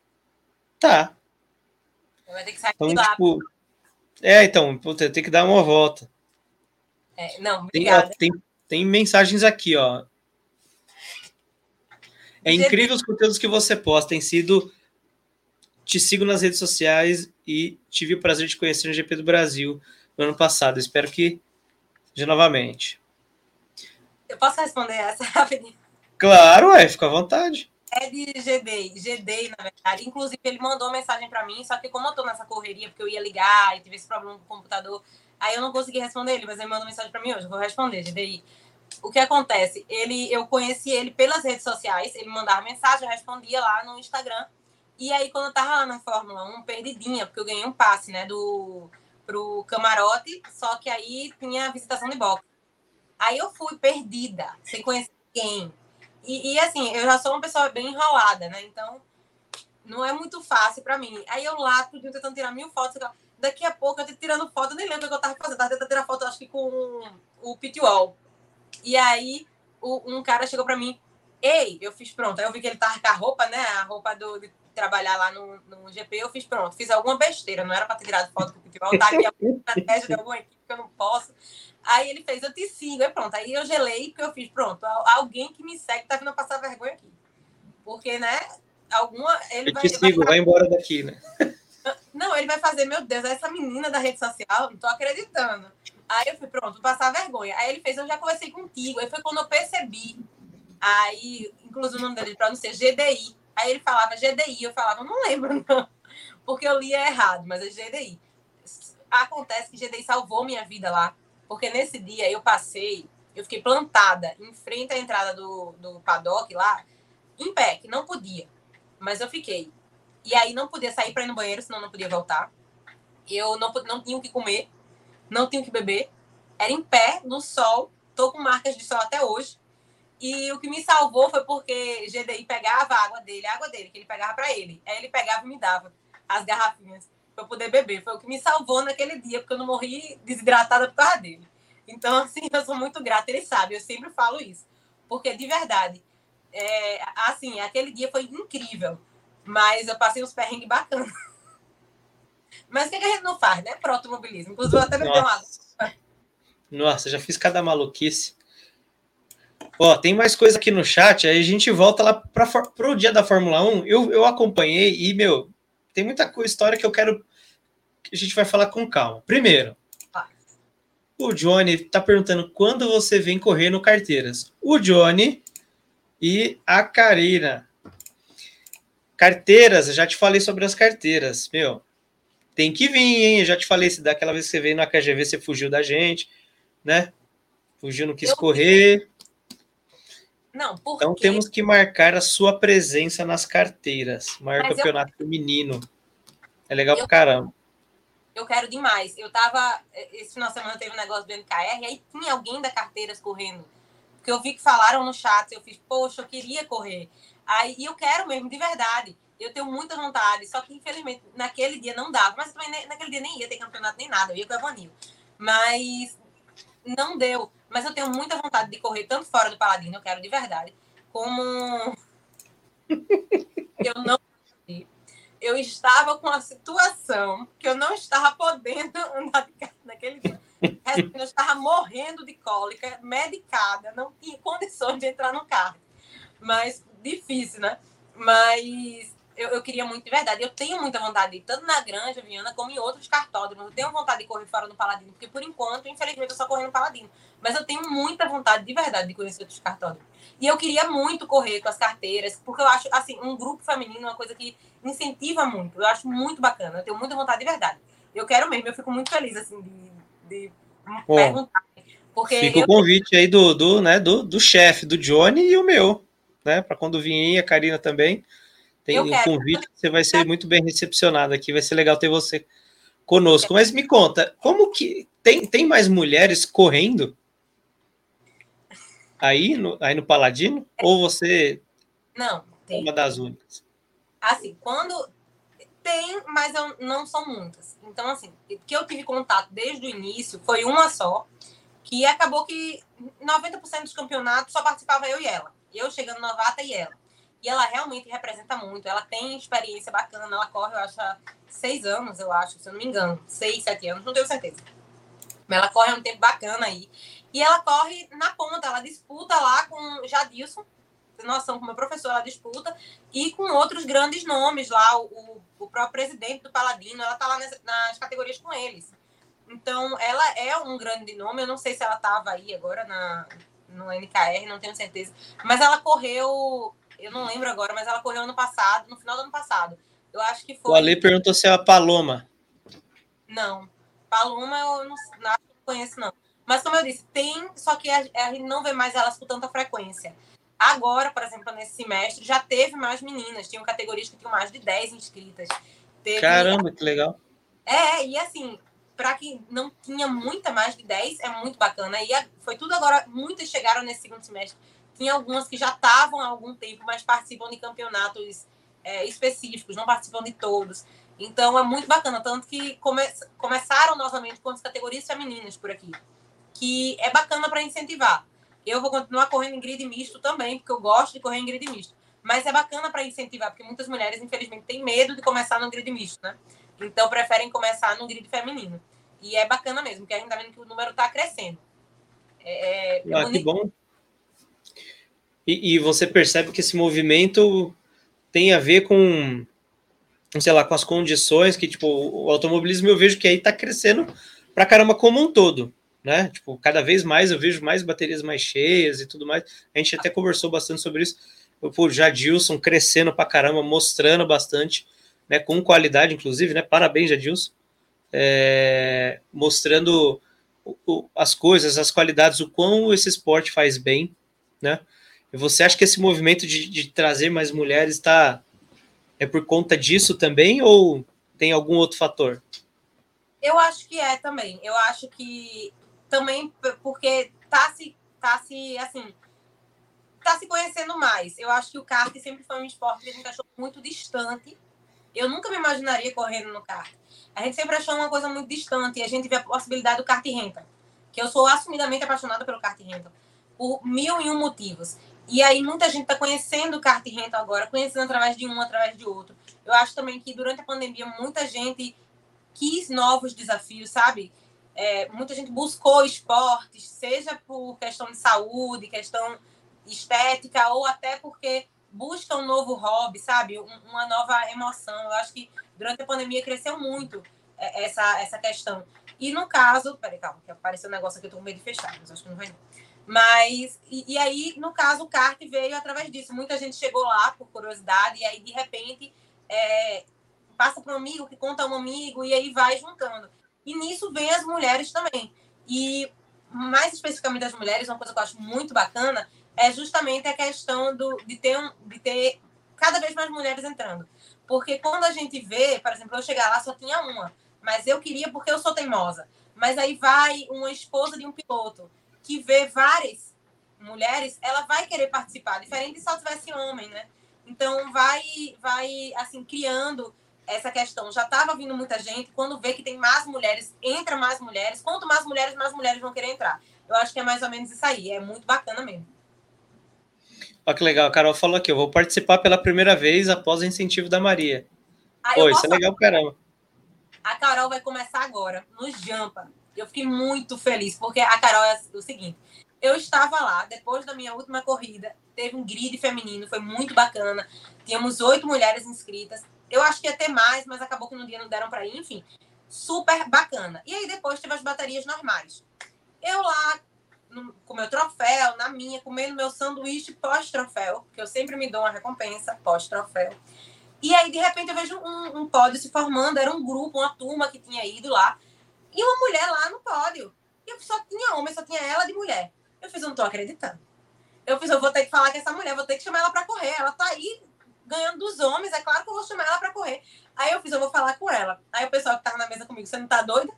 tá. Vai ter que sair então, lá. Tipo, é, então, puta, tem que dar uma volta. É, não. Tem, tem, tem mensagens aqui, ó. É incrível os conteúdos que você posta, tem sido. Te sigo nas redes sociais e tive o prazer de conhecer no GP do Brasil no ano passado. Espero que seja novamente. Eu posso responder essa rapidinho? Claro, é, fica à vontade. É de GD, GD, na verdade. Inclusive, ele mandou uma mensagem para mim, só que como eu tô nessa correria, porque eu ia ligar e tive esse problema com o computador, aí eu não consegui responder ele, mas ele mandou mensagem para mim hoje, eu vou responder, GDI o que acontece? Ele, eu conheci ele pelas redes sociais, ele mandava mensagem, eu respondia lá no Instagram. E aí, quando eu tava lá na Fórmula 1, perdidinha, porque eu ganhei um passe, né, do, pro camarote, só que aí tinha visitação de boxe. Aí eu fui perdida, sem conhecer ninguém. E, e assim, eu já sou uma pessoa bem enrolada, né? Então, não é muito fácil para mim. Aí eu lá, tudo tentando tirar mil fotos. Daqui a pouco eu tô tirando foto, nem lembro o que eu tava fazendo. Eu tava tentando tirar foto, acho que com o Pitwall. E aí o, um cara chegou para mim, ei, eu fiz pronto. Aí eu vi que ele tava com a roupa, né? A roupa do, de trabalhar lá no, no GP, eu fiz pronto. Fiz alguma besteira, não era para ter tirado foto com o futebol, tá aqui a estratégia de alguma equipe que eu não posso. Aí ele fez, eu te sigo, é pronto. Aí eu gelei, porque eu fiz, pronto, alguém que me segue tá vindo passar vergonha aqui. Porque, né, alguma. Ele eu vai, te sigo, vai, vai embora daqui, né? Não, ele vai fazer, meu Deus, essa menina da rede social, não tô acreditando. Aí eu fui, pronto, passar vergonha. Aí ele fez, eu já conversei contigo. Aí foi quando eu percebi. Aí, inclusive o nome dele para não ser GDI. Aí ele falava GDI, eu falava, não lembro, não. Porque eu lia errado, mas é GDI. Acontece que GDI salvou minha vida lá. Porque nesse dia eu passei, eu fiquei plantada em frente à entrada do, do paddock lá, em pé, que não podia. Mas eu fiquei. E aí não podia sair para ir no banheiro, senão não podia voltar. Eu não, não tinha o que comer não tinha o que beber, era em pé, no sol, tô com marcas de sol até hoje. E o que me salvou foi porque GDI pegava a água dele, a água dele, que ele pegava para ele. Aí ele pegava e me dava as garrafinhas para eu poder beber. Foi o que me salvou naquele dia, porque eu não morri desidratada por causa dele. Então, assim, eu sou muito grata, ele sabe, eu sempre falo isso. Porque, de verdade, é, assim, aquele dia foi incrível. Mas eu passei uns perrengues bacanas. Mas o que, a gente não faz, né? Para automobilismo. Inclusive, eu até bebi uma água. Nossa, já fiz cada maluquice. Ó, tem mais coisa aqui no chat, aí a gente volta lá para o dia da Fórmula 1. Eu, eu acompanhei e, meu, tem muita história que eu quero que a gente vai falar com calma. Primeiro, o Johnny tá perguntando quando você vem correr no Carteiras. O Johnny e a Karina. Carteiras, já te falei sobre as carteiras, meu tem que vir, hein? Eu já te falei, se daquela vez que você veio na KGV, você fugiu da gente, né? Fugiu, não quis eu correr. Não, porque... Então temos que marcar a sua presença nas carteiras. Maior Mas campeonato eu... feminino. É legal eu... pra caramba. Eu quero demais. Eu tava. Esse final de semana teve um negócio do MKR, e aí tinha alguém da carteiras correndo. Porque eu vi que falaram no chat, eu fiz, poxa, eu queria correr. Aí, e eu quero mesmo, de verdade. Eu tenho muita vontade, só que infelizmente naquele dia não dava. Mas também naquele dia nem ia ter campeonato nem nada, eu ia com o Evanil. Mas não deu. Mas eu tenho muita vontade de correr, tanto fora do Paladino, eu quero de verdade, como. eu não. Eu estava com a situação que eu não estava podendo andar de carro naquele dia. Eu estava morrendo de cólica, medicada, não tinha condições de entrar no carro. Mas difícil, né? Mas eu, eu, queria muito de verdade. Eu tenho muita vontade de ir, tanto na Granja Viana como em outros cartódromos. Eu tenho vontade de correr fora do Paladino, porque por enquanto, infelizmente, eu só corri no Paladino. Mas eu tenho muita vontade de verdade de conhecer outros cartódromos. E eu queria muito correr com as carteiras, porque eu acho, assim, um grupo feminino é uma coisa que incentiva muito. Eu acho muito bacana. Eu tenho muita vontade de verdade. Eu quero mesmo, eu fico muito feliz, assim, de, de Bom, perguntar. Porque fica eu... o convite aí do, do, né, do, do chefe, do Johnny e o meu, né? Para quando vir a Karina também. Tem um convite, você vai ser muito bem recepcionado aqui, vai ser legal ter você conosco. Mas me conta, como que tem, tem mais mulheres correndo aí no, aí no Paladino? Ou você não tem. uma das únicas? Assim, quando tem, mas eu, não são muitas. Então, assim, que eu tive contato desde o início foi uma só, que acabou que 90% dos campeonatos só participava eu e ela. Eu chegando novata e ela. E ela realmente representa muito. Ela tem experiência bacana. Ela corre, eu acho, há seis anos, eu acho, se eu não me engano. Seis, sete anos, não tenho certeza. Mas ela corre há um tempo bacana aí. E ela corre na ponta, ela disputa lá com Jadilson, noção, com meu professor, ela disputa, e com outros grandes nomes lá, o, o próprio presidente do Paladino, ela tá lá nas, nas categorias com eles. Então, ela é um grande nome, eu não sei se ela estava aí agora na, no NKR, não tenho certeza, mas ela correu eu não lembro agora, mas ela correu ano passado, no final do ano passado. Eu acho que foi. O Ale perguntou se é a Paloma. Não. Paloma eu não, não conheço, não. Mas como eu disse, tem, só que a, a gente não vê mais elas com tanta frequência. Agora, por exemplo, nesse semestre, já teve mais meninas. Tinham categorias que tinham mais de 10 inscritas. Teve... Caramba, que legal. É, e assim, para quem não tinha muita mais de 10, é muito bacana. E foi tudo agora, muitas chegaram nesse segundo semestre tinha algumas que já estavam há algum tempo, mas participam de campeonatos é, específicos, não participam de todos. Então é muito bacana, tanto que come, começaram novamente com as categorias femininas por aqui, que é bacana para incentivar. Eu vou continuar correndo em grid misto também, porque eu gosto de correr em grid misto. Mas é bacana para incentivar, porque muitas mulheres, infelizmente, têm medo de começar no grid misto, né? Então preferem começar no grid feminino. E é bacana mesmo, porque a gente está vendo que o número está crescendo. É, é ah, que bom. E, e, você percebe que esse movimento tem a ver com, sei lá, com as condições que, tipo, o automobilismo eu vejo que aí tá crescendo pra caramba como um todo, né? Tipo, cada vez mais eu vejo mais baterias mais cheias e tudo mais. A gente até conversou bastante sobre isso. O Jadilson crescendo pra caramba, mostrando bastante, né? Com qualidade, inclusive, né? Parabéns, Jadilson. É, mostrando as coisas, as qualidades, o quão esse esporte faz bem, né? Você acha que esse movimento de, de trazer mais mulheres está é por conta disso também ou tem algum outro fator? Eu acho que é também. Eu acho que também porque tá se tá se assim tá se conhecendo mais. Eu acho que o kart sempre foi um esporte que a gente achou muito distante. Eu nunca me imaginaria correndo no kart. A gente sempre achou uma coisa muito distante e a gente vê a possibilidade do kart renta. Que eu sou assumidamente apaixonada pelo kart renta por mil e um motivos. E aí muita gente está conhecendo o kart rental agora, conhecendo através de um, através de outro. Eu acho também que durante a pandemia muita gente quis novos desafios, sabe? É, muita gente buscou esportes, seja por questão de saúde, questão estética, ou até porque busca um novo hobby, sabe? uma nova emoção. Eu acho que durante a pandemia cresceu muito é, essa, essa questão. E no caso, peraí, calma, que apareceu um negócio aqui, eu tô com medo de fechar, mas acho que não vai não. Mas, e, e, aí, no caso, o kart veio através disso. Muita gente chegou lá por curiosidade, e aí, de repente, é, passa para um amigo que conta um amigo, e aí vai juntando. E nisso vem as mulheres também. E, mais especificamente as mulheres, uma coisa que eu acho muito bacana é justamente a questão do, de, ter um, de ter cada vez mais mulheres entrando. Porque quando a gente vê, por exemplo, eu chegar lá só tinha uma, mas eu queria porque eu sou teimosa. Mas aí vai uma esposa de um piloto que vê várias mulheres, ela vai querer participar, diferente se só tivesse homem, né? Então vai, vai assim criando essa questão. Já estava vindo muita gente, quando vê que tem mais mulheres, entra mais mulheres. Quanto mais mulheres, mais mulheres vão querer entrar. Eu acho que é mais ou menos isso aí. É muito bacana mesmo. Olha que legal, a Carol falou aqui, eu vou participar pela primeira vez após o incentivo da Maria. Ah, Pô, isso é legal caramba. A Carol vai começar agora, no Jampa. Eu fiquei muito feliz, porque a Carol é o seguinte, eu estava lá, depois da minha última corrida, teve um grid feminino, foi muito bacana. Tínhamos oito mulheres inscritas. Eu acho que ia ter mais, mas acabou que no dia não deram para ir, enfim. Super bacana. E aí depois teve as baterias normais. Eu lá com meu troféu, na minha, comendo meu sanduíche pós-troféu, que eu sempre me dou uma recompensa pós-troféu. E aí, de repente, eu vejo um, um pódio se formando, era um grupo, uma turma que tinha ido lá, e uma mulher lá no pódio. E eu só tinha homem, só tinha ela de mulher. Eu fiz, eu não tô acreditando. Eu fiz, eu vou ter que falar com essa mulher, vou ter que chamar ela para correr. Ela tá aí ganhando dos homens, é claro que eu vou chamar ela para correr. Aí eu fiz, eu vou falar com ela. Aí o pessoal que tava na mesa comigo, você não tá doida?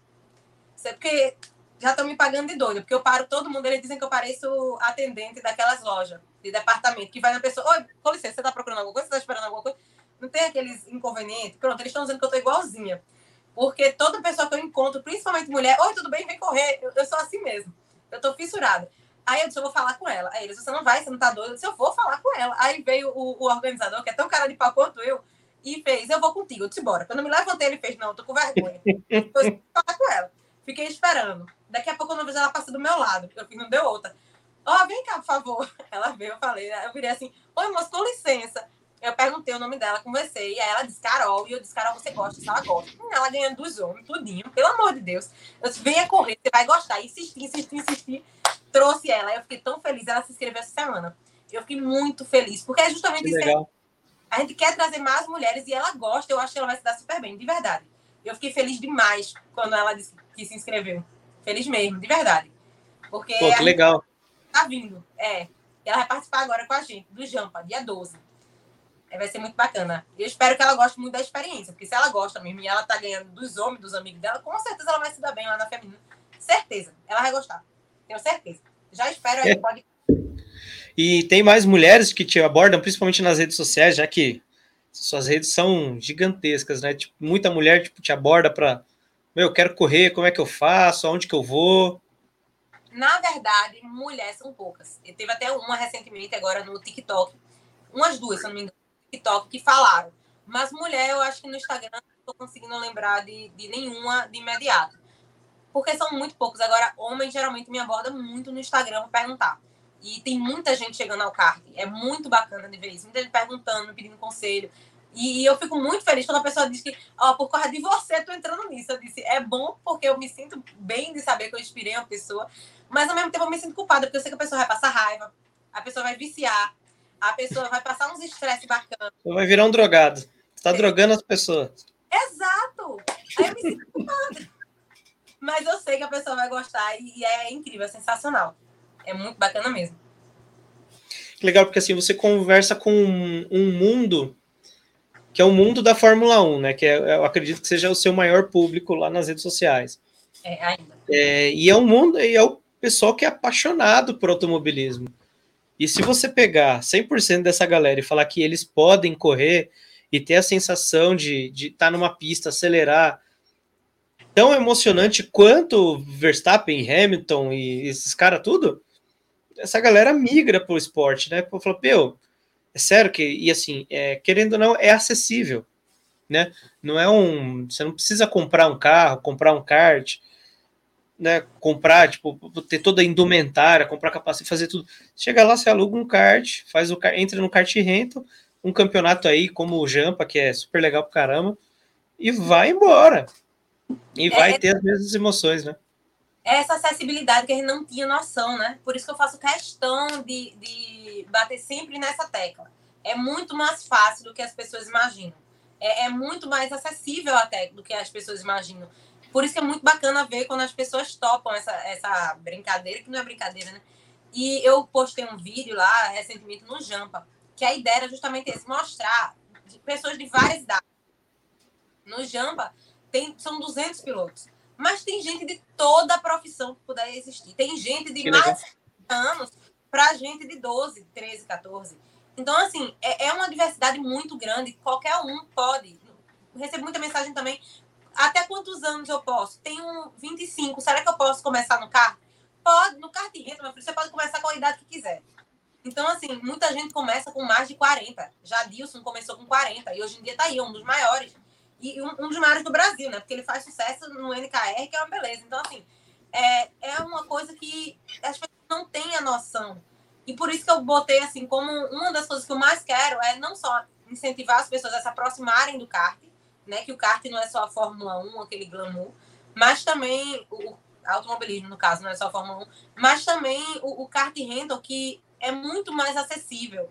Você, porque já estão me pagando de doida, porque eu paro todo mundo, eles dizem que eu pareço atendente daquelas lojas de departamento, que vai na pessoa, oi, com licença, você tá procurando alguma coisa? Você tá esperando alguma coisa? Não tem aqueles inconvenientes? Pronto, eles estão dizendo que eu tô igualzinha. Porque toda pessoa que eu encontro, principalmente mulher, oi, tudo bem? Vem correr. Eu, eu sou assim mesmo. Eu tô fissurada. Aí eu disse, eu vou falar com ela. Aí eles, você não vai, você não tá doido? Eu disse, eu vou falar com ela. Aí veio o, o organizador, que é tão cara de pau quanto eu, e fez, eu vou contigo. Eu disse, bora. Quando eu me levantei, ele fez, não, eu tô com vergonha. eu vou falar com ela. Fiquei esperando. Daqui a pouco, uma vez ela passa do meu lado. Eu não deu outra. Ó, oh, vem cá, por favor. Ela veio, eu falei, eu virei assim, oi, moço, com licença. Eu perguntei o nome dela, conversei, e aí ela disse Carol, e eu disse, Carol, você gosta? Ela gosta. Ela ganhando dos homens, tudinho, pelo amor de Deus. Eu disse, venha correr, você vai gostar. Insisti, insisti, insisti. Trouxe ela, eu fiquei tão feliz, ela se inscreveu essa semana. Eu fiquei muito feliz, porque é justamente isso. Legal. A gente quer trazer mais mulheres e ela gosta, eu acho que ela vai se dar super bem, de verdade. Eu fiquei feliz demais quando ela disse que se inscreveu. Feliz mesmo, de verdade. Porque Pô, que legal. Tá vindo, é. Ela vai participar agora com a gente, do Jampa, dia 12. É, vai ser muito bacana. Eu espero que ela goste muito da experiência, porque se ela gosta mesmo e ela tá ganhando dos homens, dos amigos dela, com certeza ela vai se dar bem lá na feminina. Certeza. Ela vai gostar. Tenho certeza. Já espero aí, é. pode. E tem mais mulheres que te abordam, principalmente nas redes sociais, já que suas redes são gigantescas, né? Tipo, muita mulher tipo, te aborda para meu, eu quero correr, como é que eu faço, aonde que eu vou? Na verdade, mulheres são poucas. Eu teve até uma recentemente agora no TikTok, umas duas, se eu não me engano, no TikTok, que falaram. Mas mulher, eu acho que no Instagram não estou conseguindo lembrar de, de nenhuma de imediato. Porque são muito poucos. Agora, homem geralmente me aborda muito no Instagram para perguntar. E tem muita gente chegando ao kart. É muito bacana de ver isso. Muita gente perguntando, pedindo conselho. E eu fico muito feliz quando a pessoa diz que, ó, oh, por causa de você, tô entrando nisso. Eu disse, é bom porque eu me sinto bem de saber que eu inspirei uma pessoa, mas ao mesmo tempo eu me sinto culpada, porque eu sei que a pessoa vai passar raiva, a pessoa vai viciar, a pessoa vai passar uns estresses bacanas. Vai virar um drogado. Você tá é. drogando as pessoas. Exato! Aí eu me sinto. Mas eu sei que a pessoa vai gostar e é incrível, é sensacional. É muito bacana mesmo. Legal, porque assim, você conversa com um mundo que é o mundo da Fórmula 1, né? Que é, eu acredito que seja o seu maior público lá nas redes sociais. É, ainda. É, e é um mundo, e é o pessoal que é apaixonado por automobilismo. E se você pegar 100% dessa galera e falar que eles podem correr e ter a sensação de estar tá numa pista, acelerar, tão emocionante quanto Verstappen, Hamilton e esses caras tudo, essa galera migra para o esporte, né? Fala, meu, é sério que, e assim, é, querendo ou não, é acessível, né? Não é um. Você não precisa comprar um carro, comprar um kart, né? Comprar, tipo, ter toda a indumentária, comprar capacidade, fazer tudo. Chega lá, você aluga um kart, faz o entra no kart rental, um campeonato aí, como o Jampa, que é super legal pro caramba, e vai embora. E vai é, ter as mesmas emoções, né? É essa acessibilidade que a gente não tinha noção, né? Por isso que eu faço questão de, de bater sempre nessa tecla. É muito mais fácil do que as pessoas imaginam. É, é, muito mais acessível até do que as pessoas imaginam. Por isso que é muito bacana ver quando as pessoas topam essa, essa brincadeira, que não é brincadeira, né? E eu postei um vídeo lá recentemente no Jampa, que a ideia era justamente esse, mostrar pessoas de várias idades. No Jampa, tem, são 200 pilotos. Mas tem gente de toda a profissão que puder existir. Tem gente de que mais legal. anos para gente de 12, 13, 14. Então, assim, é, é uma diversidade muito grande. Qualquer um pode. Recebo muita mensagem também. Até quantos anos eu posso? Tenho 25. Será que eu posso começar no kart? Pode, no kart renta, meu filho. Você pode começar com a idade que quiser. Então, assim, muita gente começa com mais de 40. Já Dilson começou com 40 e hoje em dia está aí, um dos maiores. E um, um, dos maiores do Brasil, né? Porque ele faz sucesso no NKR, que é uma beleza. Então, assim, é, é uma coisa que as pessoas não têm a noção. E por isso que eu botei, assim, como uma das coisas que eu mais quero é não só incentivar as pessoas a se aproximarem do kart, né? Que o kart não é só a Fórmula 1, aquele glamour, mas também o automobilismo, no caso, não é só a Fórmula 1, mas também o, o kart rental, que é muito mais acessível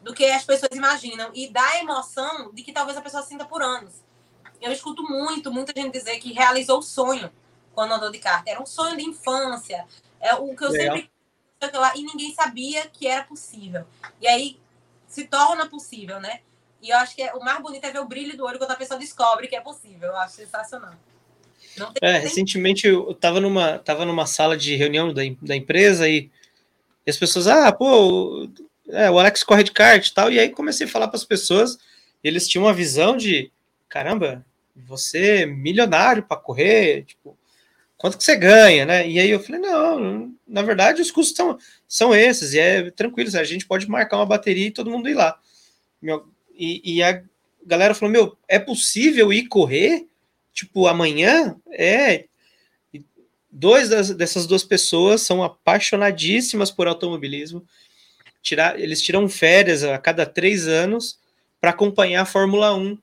do que as pessoas imaginam e dá a emoção de que talvez a pessoa sinta por anos. Eu escuto muito, muita gente dizer que realizou o sonho quando andou de kart. Era um sonho de infância. É o que eu Legal. sempre e ninguém sabia que era possível. E aí se torna possível, né? E eu acho que é, o mais bonito é ver o brilho do olho quando a pessoa descobre que é possível. Eu acho sensacional. é, recentemente eu estava numa, tava numa sala de reunião da, da empresa e e as pessoas, ah, pô, é, o Alex corre de kart e tal. E aí comecei a falar para as pessoas, eles tinham uma visão de, caramba, você é milionário para correr, tipo, quanto que você ganha, né? E aí eu falei, não, na verdade os custos são, são esses, e é tranquilo, a gente pode marcar uma bateria e todo mundo ir lá. Meu, e, e a galera falou, meu, é possível ir correr? Tipo, amanhã? É, Dois das, dessas duas pessoas são apaixonadíssimas por automobilismo. Tirar, eles tiram férias a cada três anos para acompanhar a Fórmula 1.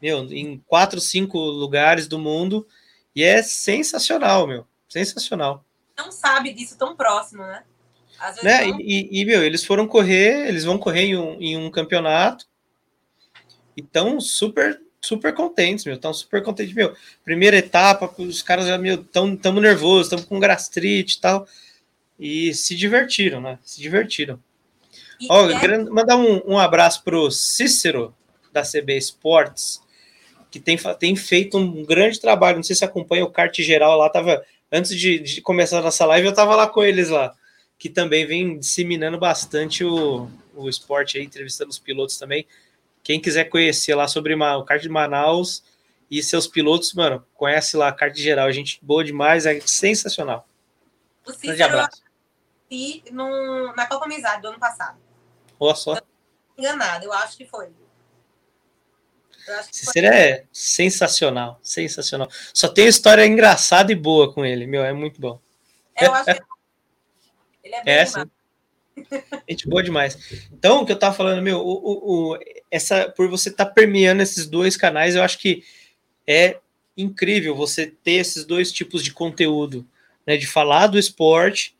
Meu, em quatro, cinco lugares do mundo. E é sensacional, meu. Sensacional. Não sabe disso tão próximo, né? Né? E, e, meu, eles foram correr, eles vão correr em um, em um campeonato. E estão super super contentes, meu, estão super contentes, meu. Primeira etapa, os caras já, meu, tão, tamo nervosos, estamos com gastrite e tal. E se divertiram, né? Se divertiram. Ó, é... mandar um, um abraço pro Cícero, da CB Esportes, que tem, tem feito um grande trabalho. Não sei se acompanha o kart geral lá, tava. Antes de, de começar a nossa live, eu tava lá com eles lá, que também vem disseminando bastante o, o esporte aí, entrevistando os pilotos também. Quem quiser conhecer lá sobre o kart de Manaus e seus pilotos, mano, conhece lá a kart geral. A gente boa demais, é sensacional. O Cícero Grande abraço. E no, na Copa Amizade do ano passado. Olha só. Enganado, eu acho que foi. Cícero é sensacional, sensacional. Só tem história engraçada e boa com ele, meu, é muito bom. É, eu acho que ele é bem é, Gente boa demais. Então, o que eu tava falando, meu, o, o, o essa, por você estar tá permeando esses dois canais, eu acho que é incrível você ter esses dois tipos de conteúdo, né? De falar do esporte,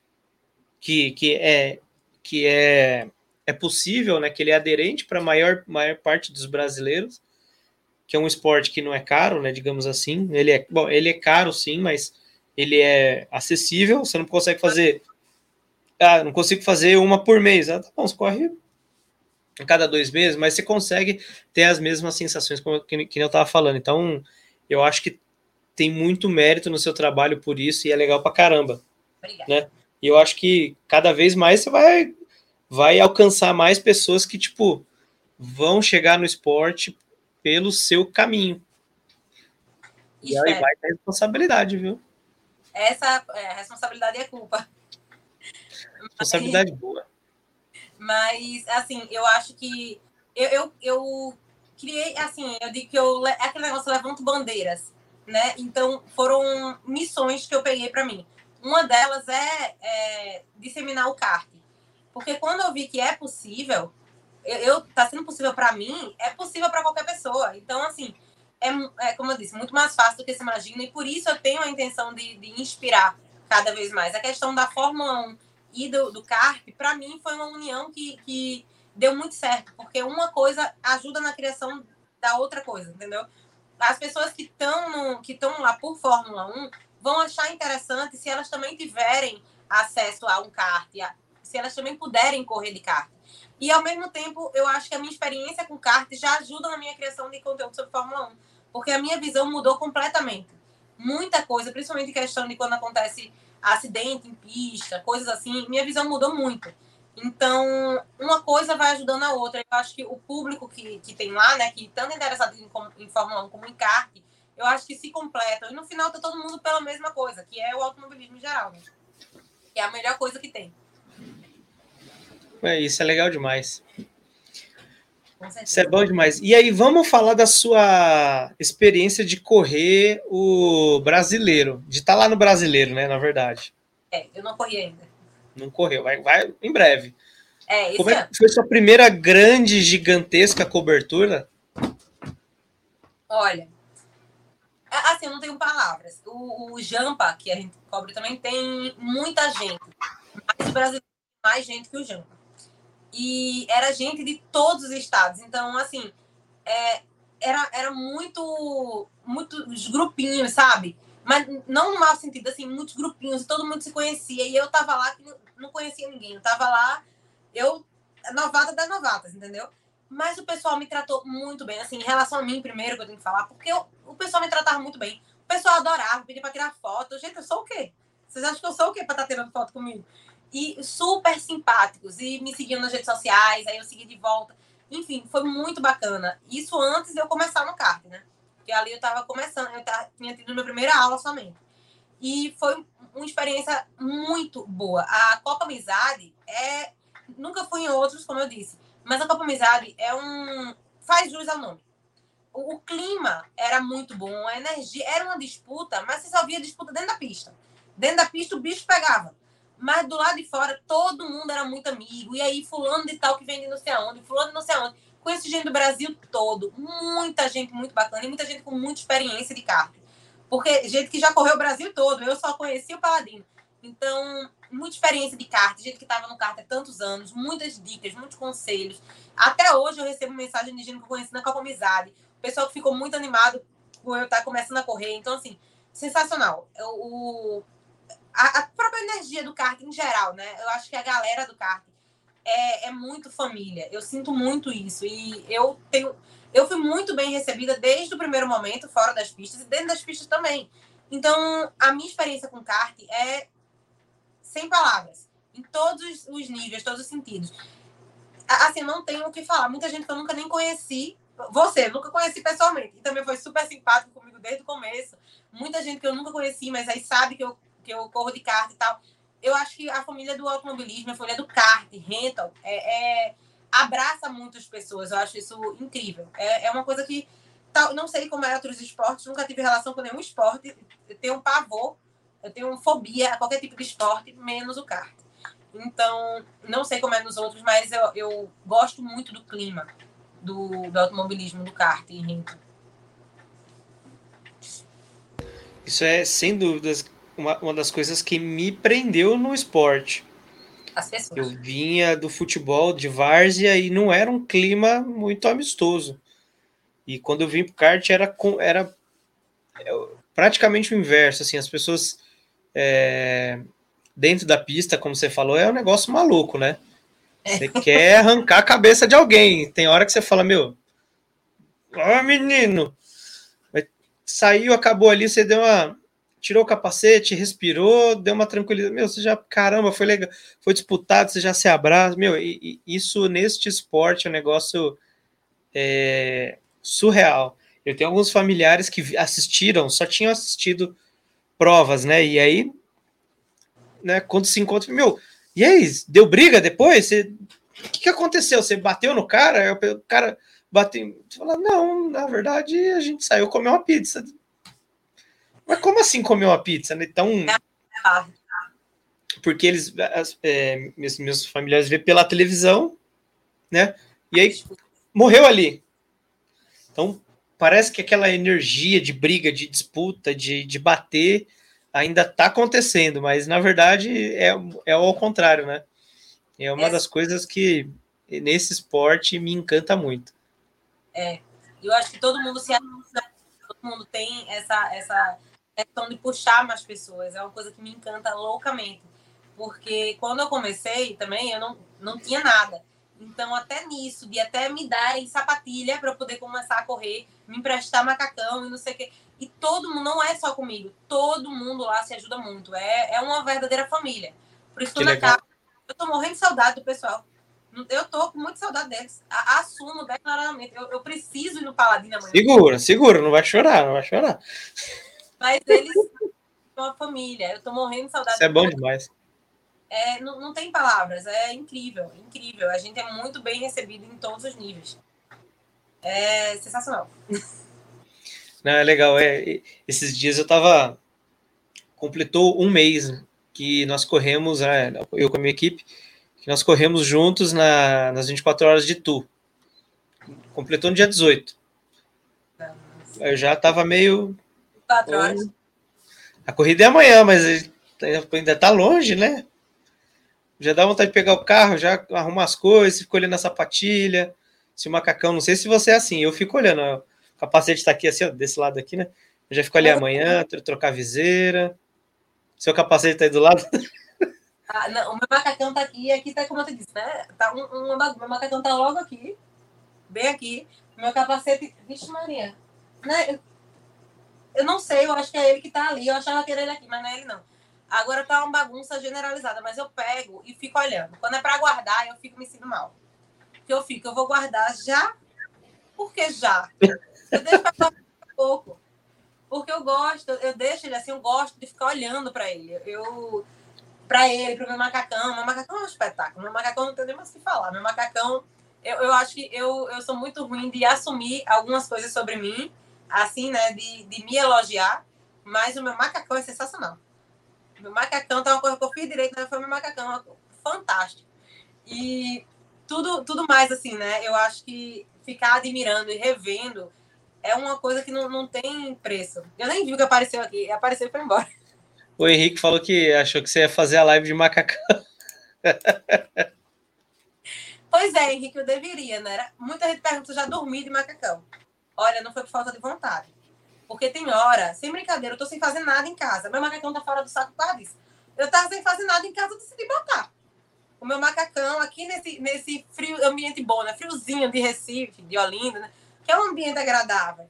que, que é que é, é possível, né? Que ele é aderente para a maior, maior parte dos brasileiros, que é um esporte que não é caro, né? Digamos assim. Ele é, bom, ele é caro sim, mas ele é acessível, você não consegue fazer ah, não consigo fazer uma por mês. Ah, tá bom, você corre a cada dois meses, mas você consegue ter as mesmas sensações que, que eu estava falando. Então, eu acho que tem muito mérito no seu trabalho por isso e é legal pra caramba. Obrigada. Né? E eu acho que cada vez mais você vai, vai alcançar mais pessoas que, tipo, vão chegar no esporte pelo seu caminho. E aí vai ter responsabilidade, viu? Essa é, responsabilidade é culpa. Responsabilidade boa. Mas, assim, eu acho que eu, eu, eu criei, assim, eu digo que eu, é aquele negócio, eu levanto bandeiras, né? Então, foram missões que eu peguei para mim. Uma delas é, é, disseminar o kart. Porque quando eu vi que é possível, eu, eu tá sendo possível para mim, é possível para qualquer pessoa. Então, assim, é, é, como eu disse, muito mais fácil do que se imagina. E por isso eu tenho a intenção de, de inspirar cada vez mais. A questão da Fórmula 1 e do, do CARP, para mim, foi uma união que, que deu muito certo, porque uma coisa ajuda na criação da outra coisa, entendeu? As pessoas que estão que estão lá por Fórmula 1 vão achar interessante se elas também tiverem acesso a um kart, se elas também puderem correr de kart. E, ao mesmo tempo, eu acho que a minha experiência com kart já ajuda na minha criação de conteúdo sobre Fórmula 1, porque a minha visão mudou completamente. Muita coisa, principalmente questão de quando acontece acidente em pista, coisas assim, minha visão mudou muito. Então, uma coisa vai ajudando a outra. Eu acho que o público que, que tem lá, né, que tanto interessado em, em Fórmula 1 como em kart, eu acho que se completam. E no final tá todo mundo pela mesma coisa, que é o automobilismo em geral. Né? Que é a melhor coisa que tem. É, isso é legal demais. Isso é bom demais. E aí, vamos falar da sua experiência de correr o brasileiro, de estar tá lá no brasileiro, né? Na verdade. É, eu não corri ainda. Não correu, vai, vai em breve. É, Como é que foi sua primeira grande, gigantesca cobertura? Olha, assim, eu não tenho palavras. O, o Jampa, que a gente cobre também, tem muita gente. Mas o brasileiro tem mais gente que o Jampa. E era gente de todos os estados. Então, assim, é, era, era muito, muitos grupinhos, sabe? Mas não no mau sentido, assim, muitos grupinhos, todo mundo se conhecia. E eu tava lá que não conhecia ninguém. Eu tava lá, eu, novata das novatas, entendeu? Mas o pessoal me tratou muito bem, assim, em relação a mim primeiro, que eu tenho que falar, porque eu, o pessoal me tratava muito bem. O pessoal adorava, pedia pra tirar foto. Gente, eu sou o quê? Vocês acham que eu sou o quê pra estar tá tirando foto comigo? E super simpáticos, e me seguiam nas redes sociais, aí eu segui de volta. Enfim, foi muito bacana. Isso antes de eu começar no kart, né? Porque ali eu tava começando, eu tava, tinha tido minha primeira aula somente. E foi uma experiência muito boa. A Copa Amizade é. Nunca fui em outros, como eu disse, mas a Copa Amizade é um. faz jus ao nome. O clima era muito bom, a energia. Era uma disputa, mas você só via disputa dentro da pista. Dentro da pista o bicho pegava. Mas do lado de fora, todo mundo era muito amigo. E aí, fulano de tal que vem de não sei aonde, fulano de não sei aonde. Conheço gente do Brasil todo. Muita gente muito bacana e muita gente com muita experiência de kart. Porque gente que já correu o Brasil todo. Eu só conheci o Paladino. Então, muita experiência de kart, gente que estava no kart há tantos anos, muitas dicas, muitos conselhos. Até hoje eu recebo mensagem de gente que eu conheci na Copa Amizade. Pessoal que ficou muito animado por eu estar começando a correr. Então, assim, sensacional. O, a, a própria energia do kart em geral, né? Eu acho que a galera do kart é, é muito família. Eu sinto muito isso. E eu tenho. Eu fui muito bem recebida desde o primeiro momento, fora das pistas, e dentro das pistas também. Então, a minha experiência com kart é sem palavras, em todos os níveis, todos os sentidos. Assim, não tenho o que falar. Muita gente que eu nunca nem conheci, você, nunca conheci pessoalmente, e também foi super simpático comigo desde o começo. Muita gente que eu nunca conheci, mas aí sabe que eu, que eu corro de kart e tal. Eu acho que a família do automobilismo, a família do kart, rental, é, é abraça muitas pessoas. Eu acho isso incrível. É, é uma coisa que tal, não sei como é outros esportes, nunca tive relação com nenhum esporte. Eu tenho um pavor eu tenho fobia a qualquer tipo de esporte, menos o kart. Então, não sei como é nos outros, mas eu, eu gosto muito do clima do, do automobilismo, do kart em Rinco. Isso é, sem dúvidas, uma, uma das coisas que me prendeu no esporte. Eu vinha do futebol de várzea e não era um clima muito amistoso. E quando eu vim pro kart era, era é, praticamente o inverso, assim, as pessoas é, dentro da pista, como você falou, é um negócio maluco, né? Você é. quer arrancar a cabeça de alguém. Tem hora que você fala, meu, ó, oh, menino, saiu, acabou ali, você deu uma. Tirou o capacete, respirou, deu uma tranquilidade. Meu, você já, caramba, foi legal, foi disputado, você já se abraça. Meu, e, e isso neste esporte é um negócio é, surreal. Eu tenho alguns familiares que assistiram, só tinham assistido provas, né? E aí, né, quando se encontra, meu, e aí, deu briga depois? Você, o que, que aconteceu? Você bateu no cara? O cara bateu. Você fala, não, na verdade, a gente saiu comer uma pizza. Mas como assim comer uma pizza? Né? Então. Porque eles, é, meus, meus familiares vê pela televisão, né? E aí morreu ali. Então, parece que aquela energia de briga, de disputa, de, de bater, ainda está acontecendo, mas na verdade é, é ao contrário, né? É uma é. das coisas que nesse esporte me encanta muito. É, eu acho que todo mundo se todo mundo tem essa, essa questão de puxar mais pessoas, é uma coisa que me encanta loucamente. Porque quando eu comecei também, eu não, não tinha nada. Então, até nisso, de até me darem sapatilha para poder começar a correr, me emprestar macacão e não sei o quê. E todo mundo, não é só comigo, todo mundo lá se ajuda muito. É, é uma verdadeira família. Por isso, que na casa, eu tô morrendo de saudade do pessoal. Eu tô com muita saudade deles. Assumo declaradamente. Eu, eu preciso ir no Paladino amanhã. Segura, segura, não vai chorar, não vai chorar. Mas eles são uma família. Eu tô morrendo de saudade. Isso é bom demais. É, não, não tem palavras, é incrível, incrível. A gente é muito bem recebido em todos os níveis. É sensacional. Não, é legal. É, esses dias eu tava. Completou um mês que nós corremos, né, eu com a minha equipe, que nós corremos juntos na, nas 24 horas de Tu. Completou no dia 18. Eu já tava meio. Quatro horas. A corrida é amanhã, mas ainda tá longe, né? Já dá vontade de pegar o carro, já arrumar as coisas, fica olhando a sapatilha, se o macacão, não sei se você é assim, eu fico olhando, o capacete está aqui assim, ó, desse lado aqui, né? Eu já fico ali amanhã, trocar a viseira. Seu capacete tá aí do lado? Ah, não, o meu macacão tá aqui, aqui tá como eu te disse, né? Tá um, um, meu macacão tá logo aqui, bem aqui. Meu capacete, vixe Maria, né? Eu não sei, eu acho que é ele que tá ali, eu achava que era ele aqui, mas não é ele não. Agora tá uma bagunça generalizada, mas eu pego e fico olhando. Quando é para guardar, eu fico me sentindo mal. Que eu fico, eu vou guardar já. Por que já? Eu deixo para um pouco. Porque eu gosto, eu deixo ele assim, eu gosto de ficar olhando para ele. Eu para ele, para o meu macacão. Meu macacão é um espetáculo. Meu macacão não tem nem mais o que falar. Meu macacão, eu, eu acho que eu, eu sou muito ruim de assumir algumas coisas sobre mim, assim, né, de, de me elogiar. Mas o meu macacão é sensacional. Meu macacão tá uma coisa que eu fiz direito, né? Foi meu macacão fantástico. E tudo, tudo mais assim, né? Eu acho que ficar admirando e revendo é uma coisa que não, não tem preço. Eu nem vi o que apareceu aqui, apareceu e foi embora. O Henrique falou que achou que você ia fazer a live de macacão. Pois é, Henrique, eu deveria, né? Muita gente pergunta se já dormi de macacão. Olha, não foi por falta de vontade. Porque tem hora, sem brincadeira, eu tô sem fazer nada em casa. Meu macacão tá fora do saco por disso. Eu tava sem fazer nada em casa, eu decidi botar. O meu macacão aqui nesse, nesse frio, ambiente bom, né? Friozinho de Recife, de Olinda, né? Que é um ambiente agradável.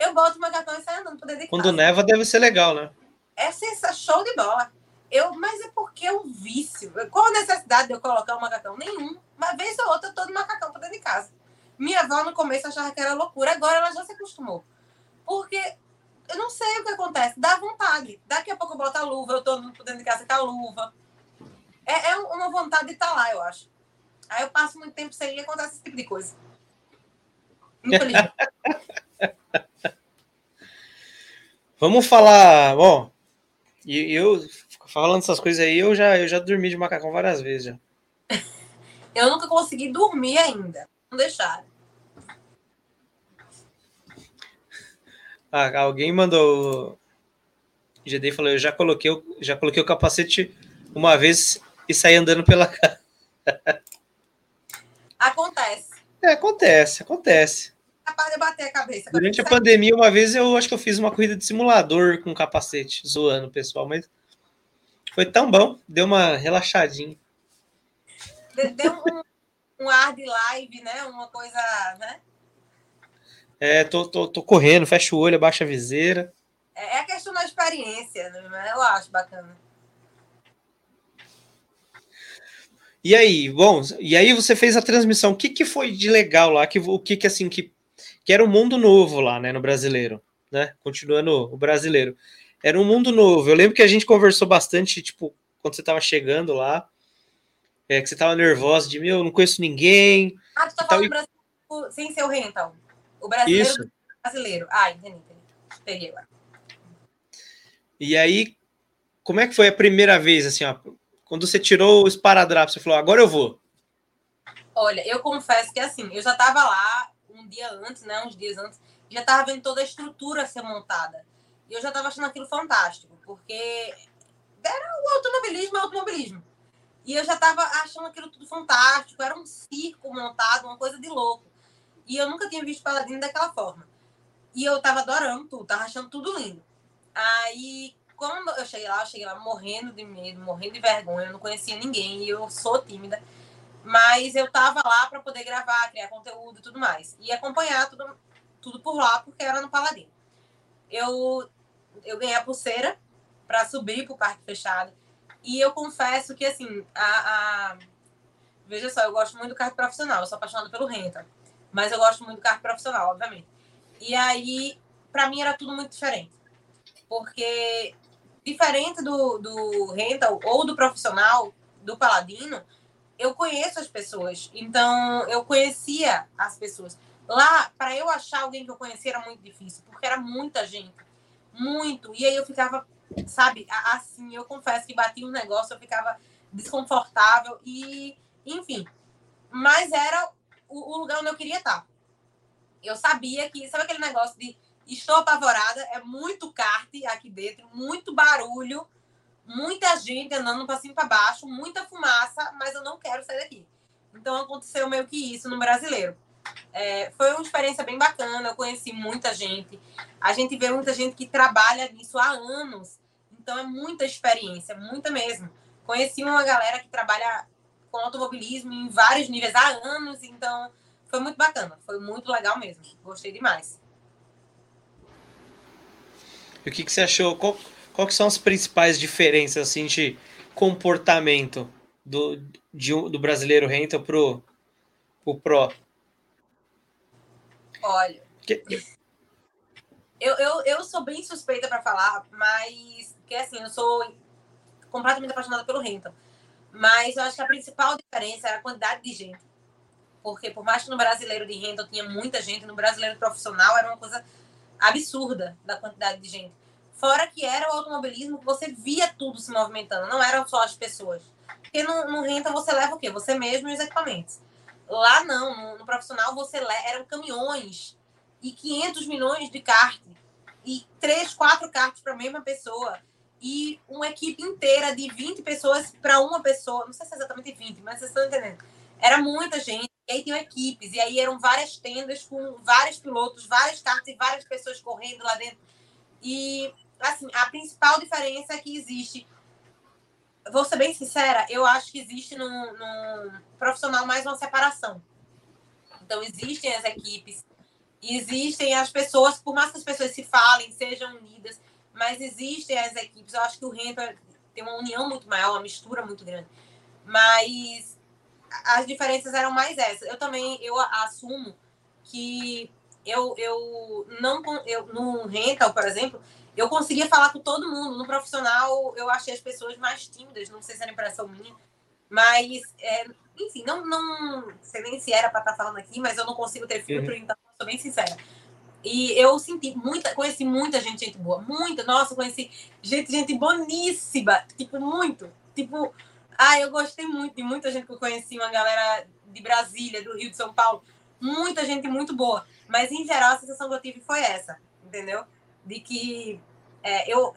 Eu boto o macacão e saio andando por dentro de Quando neva deve ser legal, né? É show de bola. Eu, mas é porque é um vício. Qual a necessidade de eu colocar o um macacão? Nenhum. Uma vez ou outra eu tô de macacão por dentro de casa. Minha avó no começo achava que era loucura, agora ela já se acostumou. Porque eu não sei o que acontece. Dá vontade. Daqui a pouco eu boto a luva, eu tô dentro de casa com a luva. É, é uma vontade de estar tá lá, eu acho. Aí eu passo muito tempo sem ir e acontece esse tipo de coisa. Vamos falar. Bom, e eu falando essas coisas aí, eu já, eu já dormi de macacão várias vezes já. eu nunca consegui dormir ainda. Deixaram. Ah, alguém mandou. GD falou: Eu já coloquei, já coloquei o capacete uma vez e saí andando pela casa. Acontece. É, acontece, acontece. Capaz de bater a cabeça. Durante a pandemia, uma vez eu acho que eu fiz uma corrida de simulador com capacete, zoando o pessoal, mas foi tão bom, deu uma relaxadinha. Deu um, um ar de live, né? Uma coisa, né? É, tô, tô, tô correndo, fecha o olho, abaixa a viseira. É, é a questão da experiência, né? eu acho bacana. E aí, bom, e aí você fez a transmissão. O que, que foi de legal lá? Que, o que, que assim que, que era um mundo novo lá, né, no brasileiro, né? Continuando o brasileiro. Era um mundo novo. Eu lembro que a gente conversou bastante, tipo, quando você estava chegando lá, é, que você estava nervosa de meu, não conheço ninguém. Ah, tu tá falando e... Brasil sem ser o rental. O brasileiro Isso. brasileiro. Ah, entendi, entendi. Peguei agora. E aí, como é que foi a primeira vez, assim, ó, quando você tirou o esparadrapo, você falou, agora eu vou? Olha, eu confesso que assim, eu já estava lá um dia antes, né, uns dias antes, já estava vendo toda a estrutura ser montada. E eu já estava achando aquilo fantástico, porque era o automobilismo, é automobilismo. E eu já estava achando aquilo tudo fantástico, era um circo montado, uma coisa de louco. E eu nunca tinha visto Paladino daquela forma. E eu tava adorando tudo, tava achando tudo lindo. Aí, quando eu cheguei lá, eu cheguei lá morrendo de medo, morrendo de vergonha, eu não conhecia ninguém e eu sou tímida. Mas eu tava lá para poder gravar, criar conteúdo e tudo mais. E acompanhar tudo, tudo por lá, porque era no Paladino. Eu, eu ganhei a pulseira para subir pro parque fechado. E eu confesso que, assim, a, a... veja só, eu gosto muito do carro profissional, eu sou apaixonada pelo renta. Mas eu gosto muito do carro profissional, obviamente. E aí, para mim, era tudo muito diferente. Porque, diferente do, do rental ou do profissional, do paladino, eu conheço as pessoas. Então, eu conhecia as pessoas. Lá, para eu achar alguém que eu conhecia era muito difícil, porque era muita gente. Muito. E aí eu ficava, sabe, assim, eu confesso que batia um negócio, eu ficava desconfortável e, enfim. Mas era o, o lugar onde eu queria estar. Eu sabia que, sabe aquele negócio de estou apavorada, é muito kart aqui dentro, muito barulho, muita gente andando para cima e para baixo, muita fumaça, mas eu não quero sair daqui. Então aconteceu meio que isso no brasileiro. É, foi uma experiência bem bacana, eu conheci muita gente. A gente vê muita gente que trabalha nisso há anos. Então é muita experiência, muita mesmo. Conheci uma galera que trabalha com automobilismo em vários níveis há anos, então foi muito bacana, foi muito legal mesmo. Gostei demais. E o que, que você achou? Qual, qual são as principais diferenças assim, de comportamento do, de, do brasileiro rental pro, pro Pro? Olha, que... eu, eu, eu sou bem suspeita para falar, mas que assim, eu sou completamente apaixonada pelo rental. Mas eu acho que a principal diferença é a quantidade de gente. Porque por mais que no brasileiro de renda tinha muita gente, no brasileiro profissional era uma coisa absurda da quantidade de gente. Fora que era o automobilismo que você via tudo se movimentando, não eram só as pessoas. Porque no, no renta você leva o quê? Você mesmo e os equipamentos. Lá não, no, no profissional você leva, eram caminhões e 500 milhões de kart e três, quatro cartas para a mesma pessoa e uma equipe inteira de 20 pessoas para uma pessoa. Não sei se é exatamente 20, mas vocês estão entendendo. Era muita gente. E aí tinham equipes, e aí eram várias tendas com vários pilotos, várias cartas e várias pessoas correndo lá dentro. E, assim, a principal diferença é que existe. Vou ser bem sincera, eu acho que existe no, profissional mais uma separação. Então, existem as equipes, existem as pessoas, por mais que as pessoas se falem, sejam unidas, mas existem as equipes. Eu acho que o Renta tem uma união muito maior, uma mistura muito grande. Mas as diferenças eram mais essas. Eu também eu assumo que eu, eu não eu no rental, por exemplo, eu conseguia falar com todo mundo. No profissional, eu achei as pessoas mais tímidas. Não sei se era impressão minha, mas é, enfim, não não sei nem se era para estar tá falando aqui, mas eu não consigo ter filtro, uhum. então sou bem sincera. E eu senti muita, conheci muita gente, gente boa, muita, nossa, conheci gente, gente boníssima, tipo, muito. Tipo, ah, eu gostei muito de muita gente que eu conheci, uma galera de Brasília, do Rio de São Paulo, muita gente muito boa. Mas, em geral, a sensação que eu tive foi essa, entendeu? De que é, eu,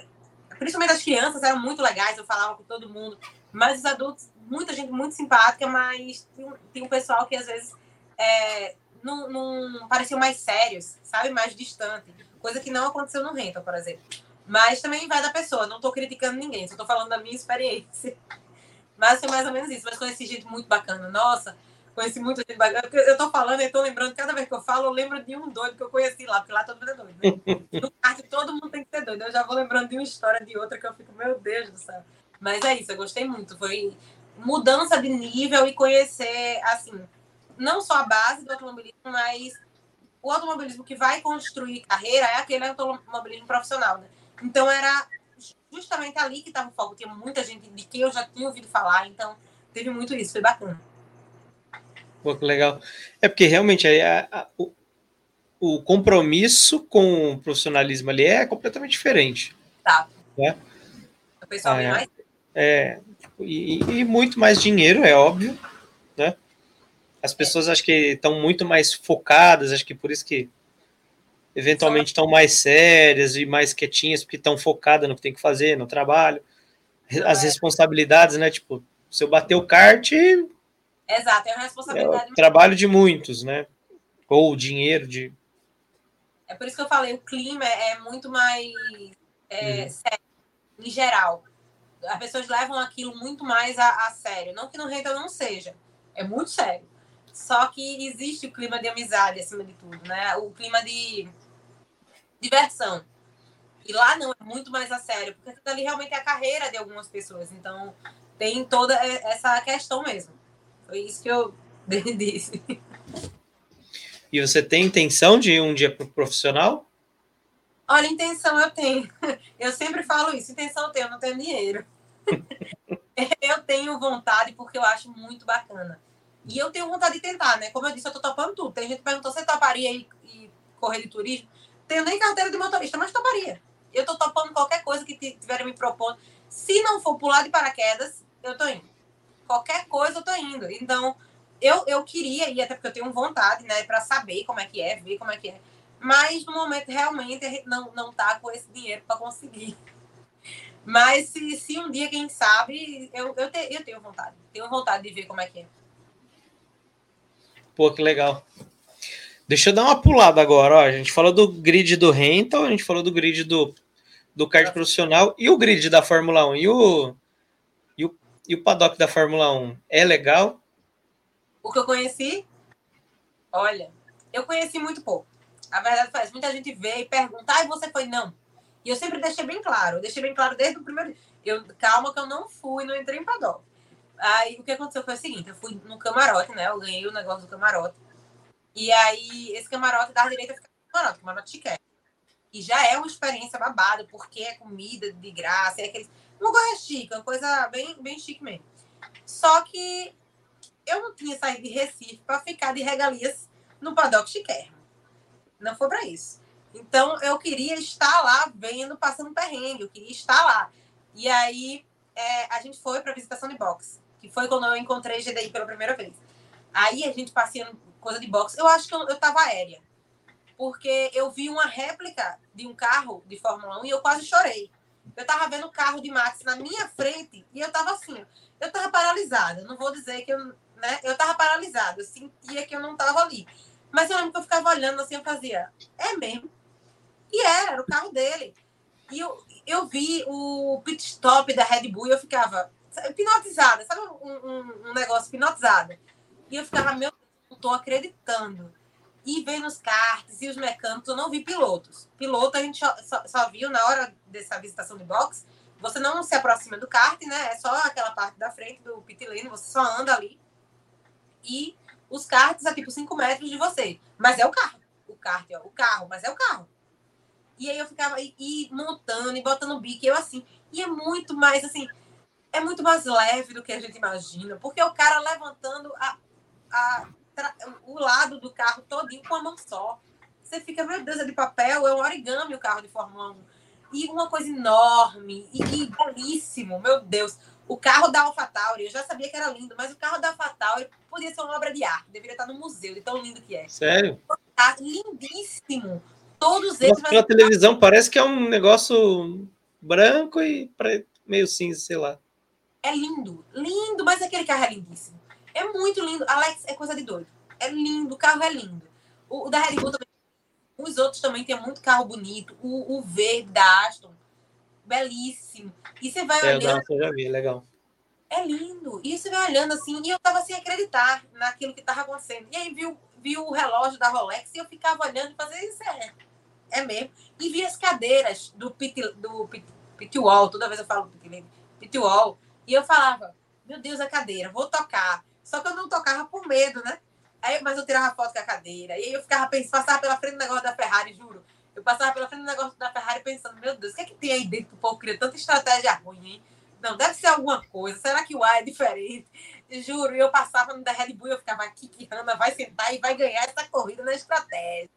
principalmente as crianças, eram muito legais, eu falava com todo mundo, mas os adultos, muita gente muito simpática, mas tem, tem um pessoal que às vezes é, não, não pareciam mais sérios, sabe? Mais distante. Coisa que não aconteceu no Rental, por exemplo. Mas também vai da pessoa, não estou criticando ninguém, só estou falando da minha experiência. Mas foi mais ou menos isso. Mas conheci gente muito bacana. Nossa, conheci muita gente bacana. Eu estou falando e estou lembrando, cada vez que eu falo, eu lembro de um doido que eu conheci lá, porque lá todo mundo é doido. Né? No kart todo mundo tem que ser doido. Eu já vou lembrando de uma história de outra que eu fico, meu Deus do céu. Mas é isso, eu gostei muito. Foi mudança de nível e conhecer, assim, não só a base do automobilismo, mas o automobilismo que vai construir carreira é aquele automobilismo profissional, né? Então era justamente ali que estava o foco. Tinha muita gente de quem eu já tinha ouvido falar, então teve muito isso, foi bacana. Pô, que legal. É porque realmente a, a, o, o compromisso com o profissionalismo ali é completamente diferente. Tá. Né? O pessoal é, mais. É, e, e muito mais dinheiro, é óbvio, né? As pessoas acho que estão muito mais focadas, acho que por isso que eventualmente estão mais sérias e mais quietinhas, porque estão focadas no que tem que fazer, no trabalho. As responsabilidades, né? Tipo, se eu bater o kart. Exato, é uma responsabilidade. É o trabalho de muitos, né? Ou o dinheiro de. É por isso que eu falei, o clima é muito mais é, uhum. sério. em geral. As pessoas levam aquilo muito mais a, a sério. Não que no Hamilton não seja. É muito sério. Só que existe o clima de amizade acima de tudo, né? O clima de diversão. E lá não, é muito mais a sério, porque aquilo ali realmente é a carreira de algumas pessoas. Então, tem toda essa questão mesmo. Foi isso que eu disse. E você tem intenção de ir um dia para o profissional? Olha, intenção eu tenho. Eu sempre falo isso. Intenção eu tenho, eu não tenho dinheiro. eu tenho vontade porque eu acho muito bacana. E eu tenho vontade de tentar, né? Como eu disse, eu tô topando tudo. Tem gente que perguntou, você toparia ir, ir correr de turismo? Tenho nem carteira de motorista, mas toparia. Eu tô topando qualquer coisa que tiverem me propondo. Se não for pular de paraquedas, eu tô indo. Qualquer coisa eu tô indo. Então, eu, eu queria ir, até porque eu tenho vontade, né? Para saber como é que é, ver como é que é. Mas no momento, realmente, a gente não, não tá com esse dinheiro para conseguir. Mas se, se um dia, quem sabe, eu, eu, te, eu tenho vontade. Tenho vontade de ver como é que é. Pô, que legal. Deixa eu dar uma pulada agora. Ó. A gente falou do grid do rental, a gente falou do grid do, do kart profissional e o grid da Fórmula 1. E o, e o, e o paddock da Fórmula 1 é legal? O que eu conheci? Olha, eu conheci muito pouco. A verdade faz, muita gente vê e pergunta, ah, e você foi? Não. E eu sempre deixei bem claro, eu deixei bem claro desde o primeiro eu Calma que eu não fui, não entrei em paddock. Aí o que aconteceu foi o seguinte: eu fui no camarote, né? Eu ganhei o negócio do camarote. E aí, esse camarote da direita fica no camarote, camarote chique. E já é uma experiência babada, porque é comida de graça, é aquele. Uma coisa chique, uma coisa bem, bem chique mesmo. Só que eu não tinha saído de Recife para ficar de regalias no paddock chiquérrimo. Não foi para isso. Então, eu queria estar lá vendo, passando perrengue, eu queria estar lá. E aí, é, a gente foi para visitação de boxe que foi quando eu encontrei GDI pela primeira vez. Aí a gente passeando coisa de boxe. Eu acho que eu, eu tava aérea. Porque eu vi uma réplica de um carro de Fórmula 1 e eu quase chorei. Eu tava vendo o carro de Max na minha frente e eu tava assim, eu tava paralisada. Não vou dizer que eu, né? Eu tava paralisada, eu sentia que eu não tava ali. Mas eu lembro que eu ficava olhando assim, eu fazia, é mesmo. E era, era o carro dele. E eu, eu vi o pit stop da Red Bull e eu ficava, hipnotizada, sabe um, um, um, negócio hipnotizado? E eu ficava, meu não tô acreditando. E vendo os karts e os mecânicos, eu não vi pilotos. Piloto a gente só, só, viu na hora dessa visitação de box. Você não se aproxima do kart, né? É só aquela parte da frente do pit lane, você só anda ali. E os karts a tipo 5 metros de você. Mas é o carro. O kart é o carro, mas é o carro. E aí eu ficava e, montando e botando bico, eu assim. E é muito mais assim é muito mais leve do que a gente imagina, porque o cara levantando a, a, o lado do carro todinho com a mão só. Você fica, meu Deus, é de papel, é um origami o carro de Fórmula 1. E uma coisa enorme e, e belíssimo, meu Deus. O carro da AlphaTauri, eu já sabia que era lindo, mas o carro da AlphaTauri podia ser uma obra de arte, deveria estar no museu, de tão lindo que é. Sério? Tá lindíssimo. Todos eles. Nossa, pela televisão parece que é um negócio branco e preto, meio cinza, sei lá. É lindo, lindo, mas aquele carro é lindíssimo. É muito lindo. Alex, é coisa de doido. É lindo, o carro é lindo. O, o da Red Bull também. Os outros também tem muito carro bonito. O, o verde da Aston, belíssimo. E você vai é, olhando. Eu já vi, legal. É lindo. E você vai olhando assim, e eu tava sem acreditar naquilo que tava acontecendo. E aí viu, viu o relógio da Rolex e eu ficava olhando e fazia isso é. É mesmo. E vi as cadeiras do pit, do pit, pit wall, toda vez eu falo pit, pit wall e eu falava, meu Deus, a cadeira, vou tocar. Só que eu não tocava por medo, né? Aí, mas eu tirava foto com a cadeira. E eu ficava pensando, passava pela frente do negócio da Ferrari, juro. Eu passava pela frente do negócio da Ferrari pensando, meu Deus, o que é que tem aí dentro que o povo cria tanta estratégia ruim, hein? Não, deve ser alguma coisa. Será que o ar é diferente? Juro, eu passava no da Red Bull eu ficava aqui que Hanna vai sentar e vai ganhar essa corrida na estratégia.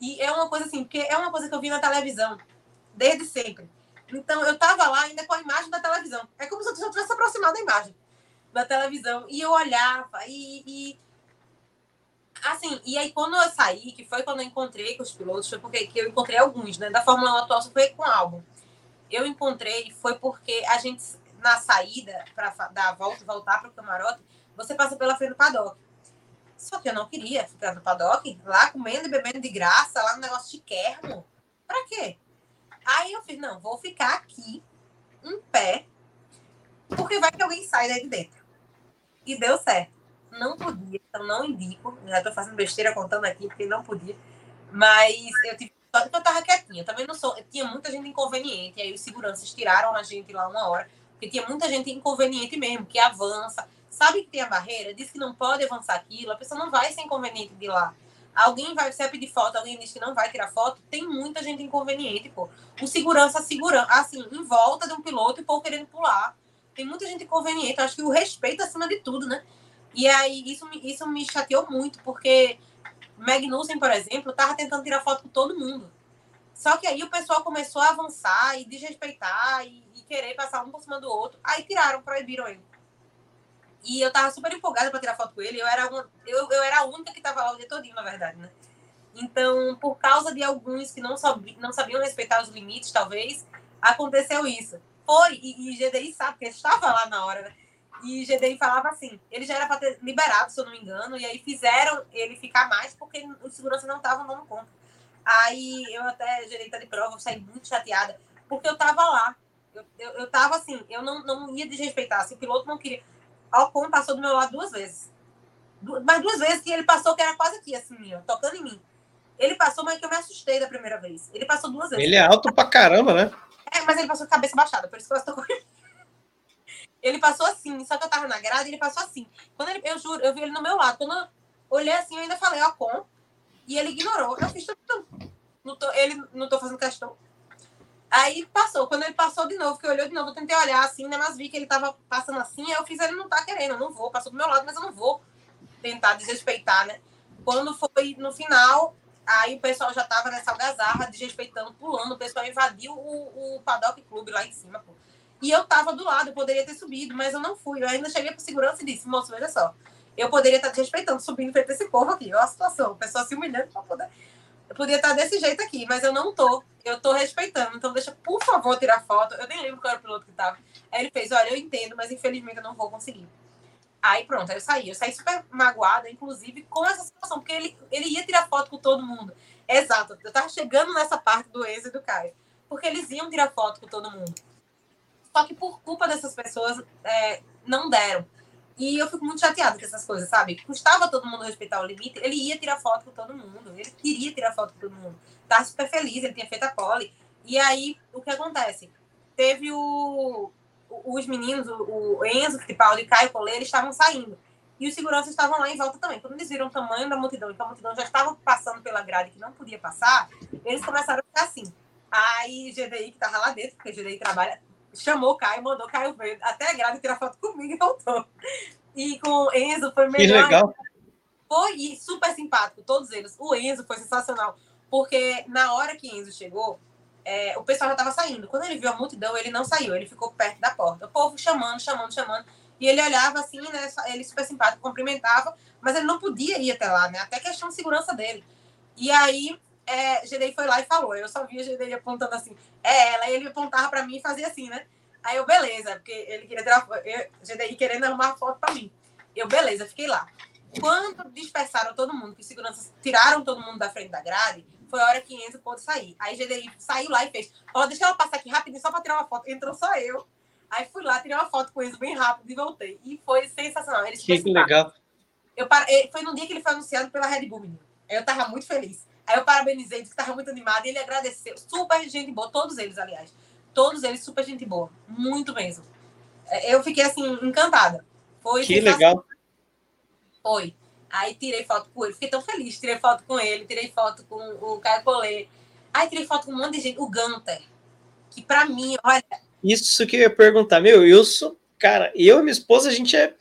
E é uma coisa assim, porque é uma coisa que eu vi na televisão, desde sempre. Então, eu estava lá ainda com a imagem da televisão. É como se eu tivesse aproximado da imagem da televisão. E eu olhava e, e, Assim, e aí quando eu saí, que foi quando eu encontrei com os pilotos, foi porque eu encontrei alguns, né? Da Fórmula 1 atual, só foi com o álbum. Eu encontrei, foi porque a gente, na saída, para dar a volta, voltar para o camarote, você passa pela frente do paddock. Só que eu não queria ficar no paddock, lá comendo e bebendo de graça, lá no negócio de kermo. Pra quê? Aí eu fiz, não, vou ficar aqui em pé, porque vai que alguém sai daí de dentro. E deu certo. Não podia, então não indico. Já estou fazendo besteira contando aqui, porque não podia. Mas eu tive. Eu tava quietinha. Também não sou. Tinha muita gente inconveniente. Aí os seguranças tiraram a gente lá uma hora. Porque tinha muita gente inconveniente mesmo, que avança. Sabe que tem a barreira? Diz que não pode avançar aquilo. A pessoa não vai ser inconveniente de lá. Alguém vai, você pedir foto, alguém diz que não vai tirar foto, tem muita gente inconveniente, pô. O segurança segurando, assim, em volta de um piloto e o povo querendo pular. Tem muita gente inconveniente. Eu acho que o respeito acima de tudo, né? E aí, isso, isso me chateou muito, porque Magnussen, por exemplo, tava tentando tirar foto com todo mundo. Só que aí o pessoal começou a avançar e desrespeitar e, e querer passar um por cima do outro. Aí tiraram, proibiram ele. E eu tava super empolgada para tirar foto com ele. Eu era, uma, eu, eu era a única que tava lá o dia todinho, na verdade, né? Então, por causa de alguns que não, sabiam, não sabiam respeitar os limites, talvez, aconteceu isso. Foi, e, e GDI sabe, porque estava lá na hora, né? E GDI falava assim, ele já era para ter liberado, se eu não me engano, e aí fizeram ele ficar mais porque os seguranças não estavam dando conta. Aí eu até, GDI tá de prova, eu saí muito chateada, porque eu tava lá. Eu, eu, eu tava assim, eu não, não ia desrespeitar. Se o piloto não queria. Alcon passou do meu lado duas vezes. Du mas duas vezes que ele passou, que era quase aqui, assim, ó, tocando em mim. Ele passou, mas que eu me assustei da primeira vez. Ele passou duas vezes. Ele é alto pra caramba, né? É, mas ele passou com a cabeça baixada, por isso que eu estou Ele passou assim, só que eu tava na grade, ele passou assim. Quando ele, eu juro, eu vi ele no meu lado. Quando eu olhei assim, eu ainda falei, com. E ele ignorou. Eu fiz tudo. Não tô, ele não tô fazendo questão. Aí passou. Quando ele passou de novo, que olhei de novo, eu tentei olhar assim, né? Mas vi que ele tava passando assim, aí eu fiz, ele não tá querendo, eu não vou, passou do meu lado, mas eu não vou tentar desrespeitar, né? Quando foi no final, aí o pessoal já tava nessa algazarra, desrespeitando, pulando, o pessoal invadiu o, o Paddock Clube lá em cima, pô. E eu tava do lado, eu poderia ter subido, mas eu não fui. Eu ainda cheguei pro segurança e disse, moço, veja só, eu poderia estar desrespeitando, subindo frente a esse povo aqui. Olha a situação, o pessoal se humilhando pra poder eu podia estar desse jeito aqui, mas eu não tô. Eu tô respeitando. Então, deixa, por favor, tirar foto. Eu nem lembro qual era o piloto que tava. Aí ele fez: Olha, eu entendo, mas infelizmente eu não vou conseguir. Aí pronto, aí eu saí. Eu saí super magoada, inclusive, com essa situação, porque ele, ele ia tirar foto com todo mundo. Exato. Eu tava chegando nessa parte do Enzo e do Caio. Porque eles iam tirar foto com todo mundo. Só que por culpa dessas pessoas, é, não deram. E eu fico muito chateada com essas coisas, sabe? Custava todo mundo respeitar o limite, ele ia tirar foto com todo mundo, ele queria tirar foto com todo mundo. Tava super feliz, ele tinha feito a pole. E aí, o que acontece? Teve o, os meninos, o, Enzo Fittipaldi e o Caio Collet, eles estavam saindo. E os seguranças estavam lá em volta também. Quando eles viram o tamanho da multidão e que a multidão já estava passando pela grade que não podia passar, eles começaram a ficar assim. Aí GDI, que estava lá dentro, porque GDI trabalha chamou o Caio, mandou o Caio ver até a grade tirar foto comigo e voltou. E com o Enzo foi melhor. Que legal. Foi super simpático, todos eles. O Enzo foi sensacional, porque na hora que Enzo chegou, é, o pessoal já estava saindo. Quando ele viu a multidão, ele não saiu, ele ficou perto da porta. O povo chamando, chamando, chamando. E ele olhava assim, né? Ele super simpático, cumprimentava, mas ele não podia ir até lá, né? Até questão de segurança dele. E aí é, Gedei foi lá e falou. Eu só via Gedei apontando assim, é ela, e ele apontava para mim e fazia assim, né? Aí eu, beleza, porque ele queria tirar Gedei querendo arrumar foto para mim. Eu, beleza, fiquei lá. Quando dispersaram todo mundo, que os seguranças tiraram todo mundo da frente da grade, foi a hora que Enzo pôde sair. Aí GDI saiu lá e fez, ó, oh, deixa ela passar aqui rapidinho só para tirar uma foto. Entrou só eu. Aí fui lá, tirei uma foto com Enzo bem rápido e voltei. E foi sensacional. Eles que legal. Eu Foi no dia que ele foi anunciado pela Red Bull, menino. Eu tava muito feliz. Aí eu parabenizei, disse que estava muito animado e ele agradeceu. Super gente boa, todos eles, aliás. Todos eles super gente boa. Muito mesmo. É, eu fiquei assim, encantada. Foi que legal. Foi. Aí tirei foto com ele, fiquei tão feliz. Tirei foto com ele, tirei foto com o Caio Collet. Aí tirei foto com um monte de gente. O Gunter, que para mim, olha. Isso que eu ia perguntar, meu, eu sou, cara, eu e minha esposa, a gente é,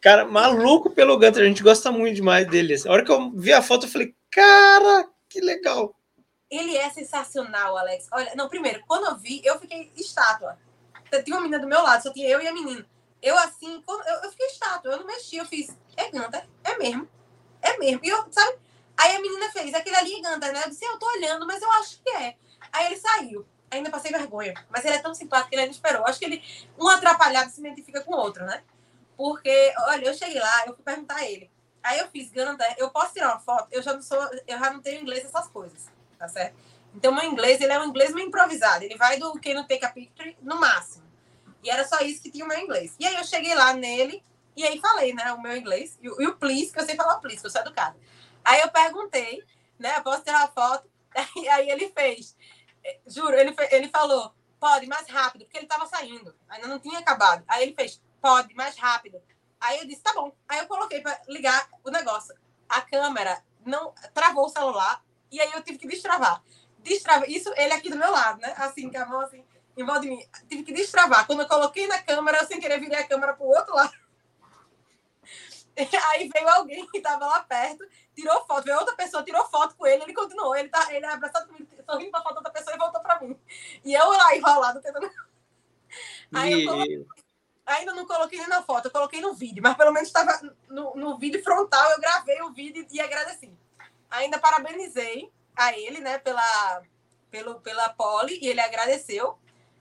cara, maluco pelo Gunter, a gente gosta muito demais dele. A hora que eu vi a foto, eu falei, Cara, que legal. Ele é sensacional, Alex. Olha, não, primeiro, quando eu vi, eu fiquei estátua. Tinha uma menina do meu lado, só tinha eu e a menina. Eu, assim, eu, eu fiquei estátua, eu não mexi, eu fiz, é Ganta, é mesmo, é mesmo. E eu, sabe? Aí a menina fez, aquele ali é Ganta, né? Eu disse, eu tô olhando, mas eu acho que é. Aí ele saiu. Ainda passei vergonha. Mas ele é tão simpático que ele não esperou. Acho que ele, um atrapalhado se identifica com o outro, né? Porque, olha, eu cheguei lá, eu fui perguntar a ele. Aí eu fiz Ganda, eu posso tirar uma foto? Eu já não sou, eu já não tenho inglês essas coisas, tá certo? Então, meu inglês, ele é um inglês meio improvisado. Ele vai do Can You Take a Picture no máximo. E era só isso que tinha o meu inglês. E aí eu cheguei lá nele e aí falei, né, o meu inglês. E, e o please, que eu sei falar o please, que eu sou educada. Aí eu perguntei, né, posso tirar uma foto? E aí ele fez, eh, juro, ele, ele falou, pode, mais rápido, porque ele estava saindo. Ainda não tinha acabado. Aí ele fez, pode, mais rápido. Aí eu disse, tá bom. Aí eu coloquei para ligar o negócio. A câmera não travou o celular e aí eu tive que destravar. Destravar. Isso ele aqui do meu lado, né? Assim, com a mão assim, em volta de mim. Tive que destravar. Quando eu coloquei na câmera, eu sem querer virei a câmera pro outro lado. Aí veio alguém que estava lá perto, tirou foto, veio outra pessoa, tirou foto com ele, ele continuou, ele tá ele abraçado comigo, sorrindo pra foto da outra pessoa e voltou para mim. E eu lá enrolado, tentando. Aí eu coloquei, ainda não coloquei nem na foto, eu coloquei no vídeo, mas pelo menos estava no, no vídeo frontal, eu gravei o vídeo e agradeci. Ainda parabenizei a ele, né, pela, pelo, pela pole, e ele agradeceu.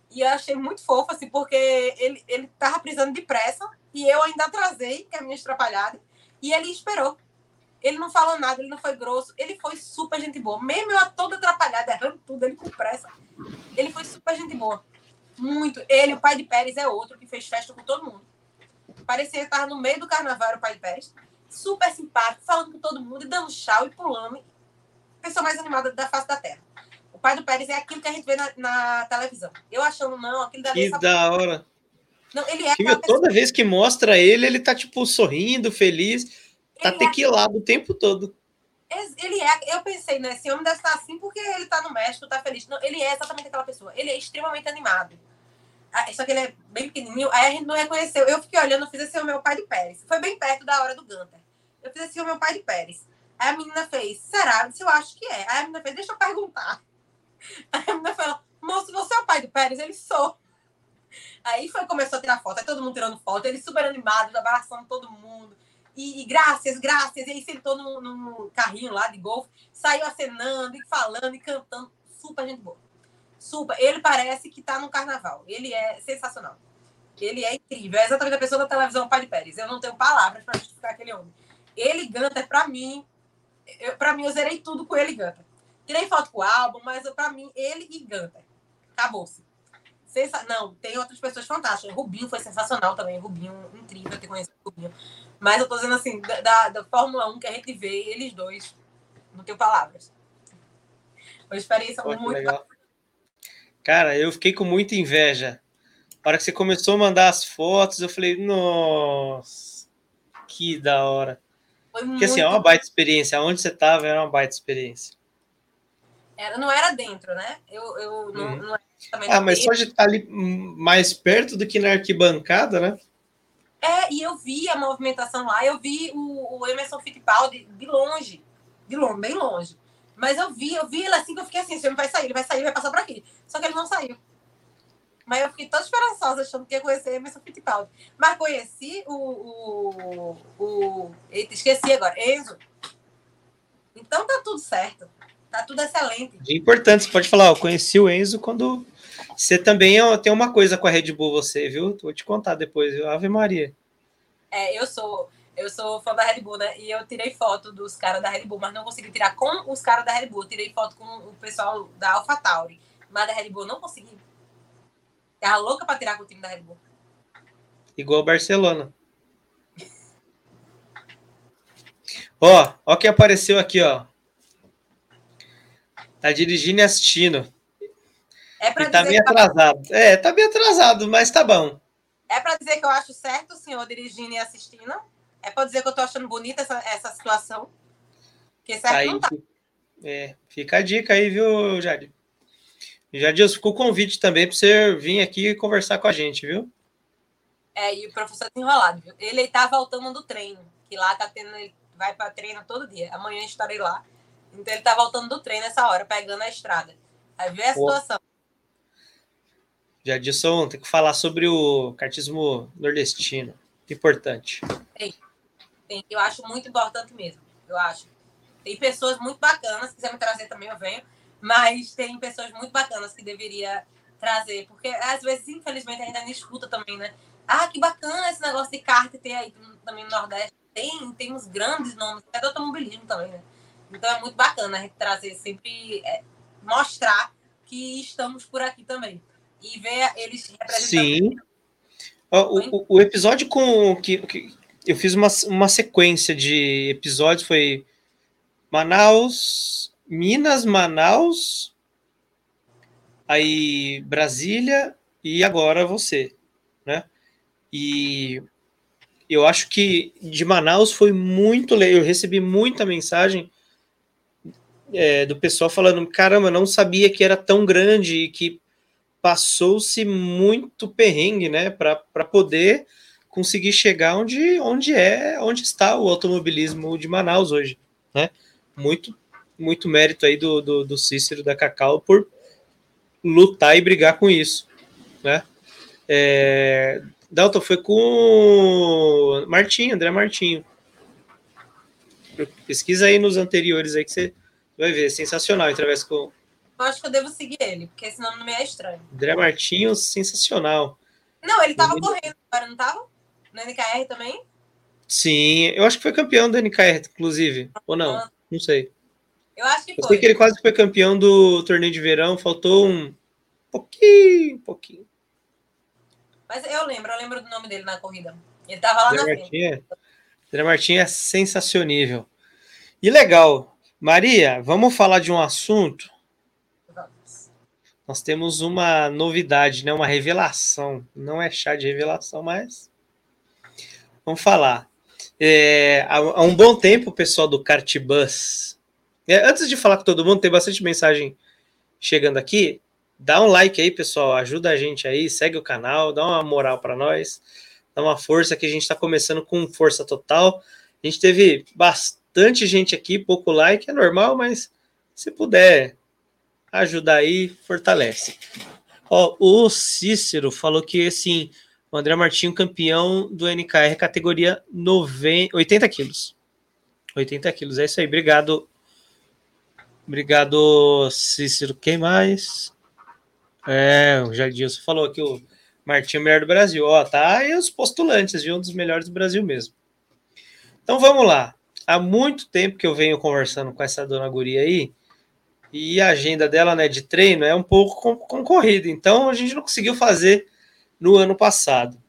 E eu achei muito fofo, assim, porque ele, ele tava precisando de pressa, e eu ainda atrasei, que é a minha estrapalhada, e ele esperou. Ele não falou nada, ele não foi grosso, ele foi super gente boa. Mesmo eu toda atrapalhada, errando tudo, ele com pressa. Ele foi super gente boa. Muito. Ele, o pai de Pérez, é outro que fez festa com todo mundo. Parecia que estava no meio do carnaval, o pai de Pérez. Super simpático, falando com todo mundo, e dando chau e pulando. Pessoa mais animada da face da terra. O pai do Pérez é aquilo que a gente vê na, na televisão. Eu achando, não, aquilo dali. Que da hora. Não, ele é. Toda vez que mostra ele, ele tá, tipo, sorrindo, feliz. Tá ele é tequilado é... o tempo todo. Ele é, eu pensei, né? Esse homem deve estar assim porque ele tá no México, tá feliz. Não, ele é exatamente aquela pessoa. Ele é extremamente animado. Ah, só que ele é bem pequenininho. Aí a gente não reconheceu. Eu fiquei olhando, eu fiz assim o meu pai de Pérez. Foi bem perto da hora do Gunter. Eu fiz assim o meu pai de Pérez. Aí a menina fez, será? Eu acho que é. Aí a menina fez, deixa eu perguntar. Aí a menina falou, moço, você é o pai do Pérez? Ele sou. Aí foi, começou a tirar foto. Aí todo mundo tirando foto. Ele super animado, abraçando todo mundo. E, e graças, graças. E aí sentou no, no carrinho lá de golfe, saiu acenando e falando e cantando. Super gente boa. Super. Ele parece que tá no carnaval. Ele é sensacional. Ele é incrível. É exatamente a pessoa da televisão Pai de Pérez. Eu não tenho palavras para justificar aquele homem. Ele, Gunter, para mim, para mim, eu zerei tudo com ele e Gunter. Tirei foto com o álbum, mas para mim, ele e Gunter. Acabou-se. Sensa... Não, tem outras pessoas fantásticas. Rubinho foi sensacional também. Rubinho, incrível ter conhecido o Rubinho. Mas eu tô dizendo assim, da, da Fórmula 1 que a gente vê, eles dois, não tenho palavras. Uma experiência Pô, muito. Legal. Cara, eu fiquei com muita inveja. Na hora que você começou a mandar as fotos, eu falei, nossa, que da hora. Foi Porque muito... assim, é uma baita experiência. Onde você tava era uma baita experiência. Era, não era dentro, né? Eu, eu uhum. não, não ah, mas só de estar ali mais perto do que na arquibancada, né? É, e eu vi a movimentação lá, eu vi o, o Emerson Fittipaldi de longe, de longe, bem longe. Mas eu vi, eu vi ele assim que eu fiquei assim, esse homem vai sair, ele vai sair, vai passar por aqui. Só que ele não saiu. Mas eu fiquei toda esperançosa, achando que ia conhecer Emerson Fittipaldi. Mas conheci o. o, o eita, esqueci agora, Enzo. Então tá tudo certo. Tá tudo excelente. É importante, você pode falar, eu conheci o Enzo quando você também tem uma coisa com a Red Bull, você, viu? Vou te contar depois, viu? Ave Maria. É, eu sou, eu sou fã da Red Bull, né? E eu tirei foto dos caras da Red Bull, mas não consegui tirar com os caras da Red Bull. Eu tirei foto com o pessoal da AlphaTauri, mas da Red Bull não consegui. Tava louca pra tirar com o time da Red Bull. Igual o Barcelona. ó, ó quem apareceu aqui, ó. Tá dirigindo e assistindo. É para tá meio atrasado. É, tá bem atrasado, mas tá bom. É para dizer que eu acho certo o senhor dirigindo e assistindo? É para dizer que eu tô achando bonita essa, essa situação? Que certo aí, não tá. É, fica a dica aí, viu, Jadir? Jadir, ficou o convite também para você vir aqui conversar com a gente, viu? É, e o professor desenrolado, viu? Ele tá voltando do treino, que lá tá tendo, ele vai para treino todo dia. Amanhã estarei lá. Então ele tá voltando do trem nessa hora, pegando a estrada. Aí vê a Pô. situação. Jadson, tem que falar sobre o cartismo nordestino. Importante. Tem. Tem. Eu acho muito importante mesmo. Eu acho. Tem pessoas muito bacanas, se quiser me trazer também, eu venho. Mas tem pessoas muito bacanas que deveria trazer. Porque às vezes, infelizmente, a gente ainda escuta também, né? Ah, que bacana esse negócio de kart ter aí também no Nordeste. Tem, tem uns grandes nomes, até do automobilismo também, né? Então é muito bacana a gente trazer sempre é, mostrar que estamos por aqui também. E ver eles representando. Sim. O, o, o episódio com que, que, eu fiz uma, uma sequência de episódios foi Manaus, Minas, Manaus, aí Brasília e agora você, né? E eu acho que de Manaus foi muito legal. Eu recebi muita mensagem é, do pessoal falando: caramba, não sabia que era tão grande e que passou-se muito perrengue, né, para poder conseguir chegar onde, onde é, onde está o automobilismo de Manaus hoje, né? Muito, muito mérito aí do, do, do Cícero da Cacau por lutar e brigar com isso, né? É, Dalton foi com Martinho, André Martinho. Pesquisa aí nos anteriores aí que você vai ver, sensacional. Através com. Eu acho que eu devo seguir ele, porque senão não me é estranho. André Martinho, sensacional. Não, ele tava ele... correndo agora, não tava? No NKR também? Sim, eu acho que foi campeão do NKR, inclusive. Ou não? Ah. Não sei. Eu acho que foi. Eu sei que ele quase foi campeão do torneio de verão, faltou um pouquinho, um pouquinho. Mas eu lembro, eu lembro do nome dele na corrida. Ele tava lá André na Martinha, frente. André Martinha é sensacionível. E legal. Maria, vamos falar de um assunto? Vamos. Nós temos uma novidade, né? uma revelação. Não é chá de revelação, mas vamos falar. É, há, há, um bom tempo, o pessoal do Cartbus. É, antes de falar com todo mundo, tem bastante mensagem chegando aqui. Dá um like aí, pessoal. Ajuda a gente aí, segue o canal, dá uma moral para nós, dá uma força que a gente está começando com força total. A gente teve bastante gente aqui, pouco like, é normal, mas se puder ajudar aí, fortalece. Ó, o Cícero falou que assim, o André Martinho campeão do NKR categoria 90, 80 quilos. 80 quilos, é isso aí. Obrigado. Obrigado, Cícero. Quem mais? É, o Jardilson falou que o Martinho é melhor do Brasil. Ó, tá aí os postulantes, viu? Um dos melhores do Brasil mesmo. Então vamos lá. Há muito tempo que eu venho conversando com essa dona Guria aí, e a agenda dela, né, de treino é um pouco concorrida. Então a gente não conseguiu fazer no ano passado.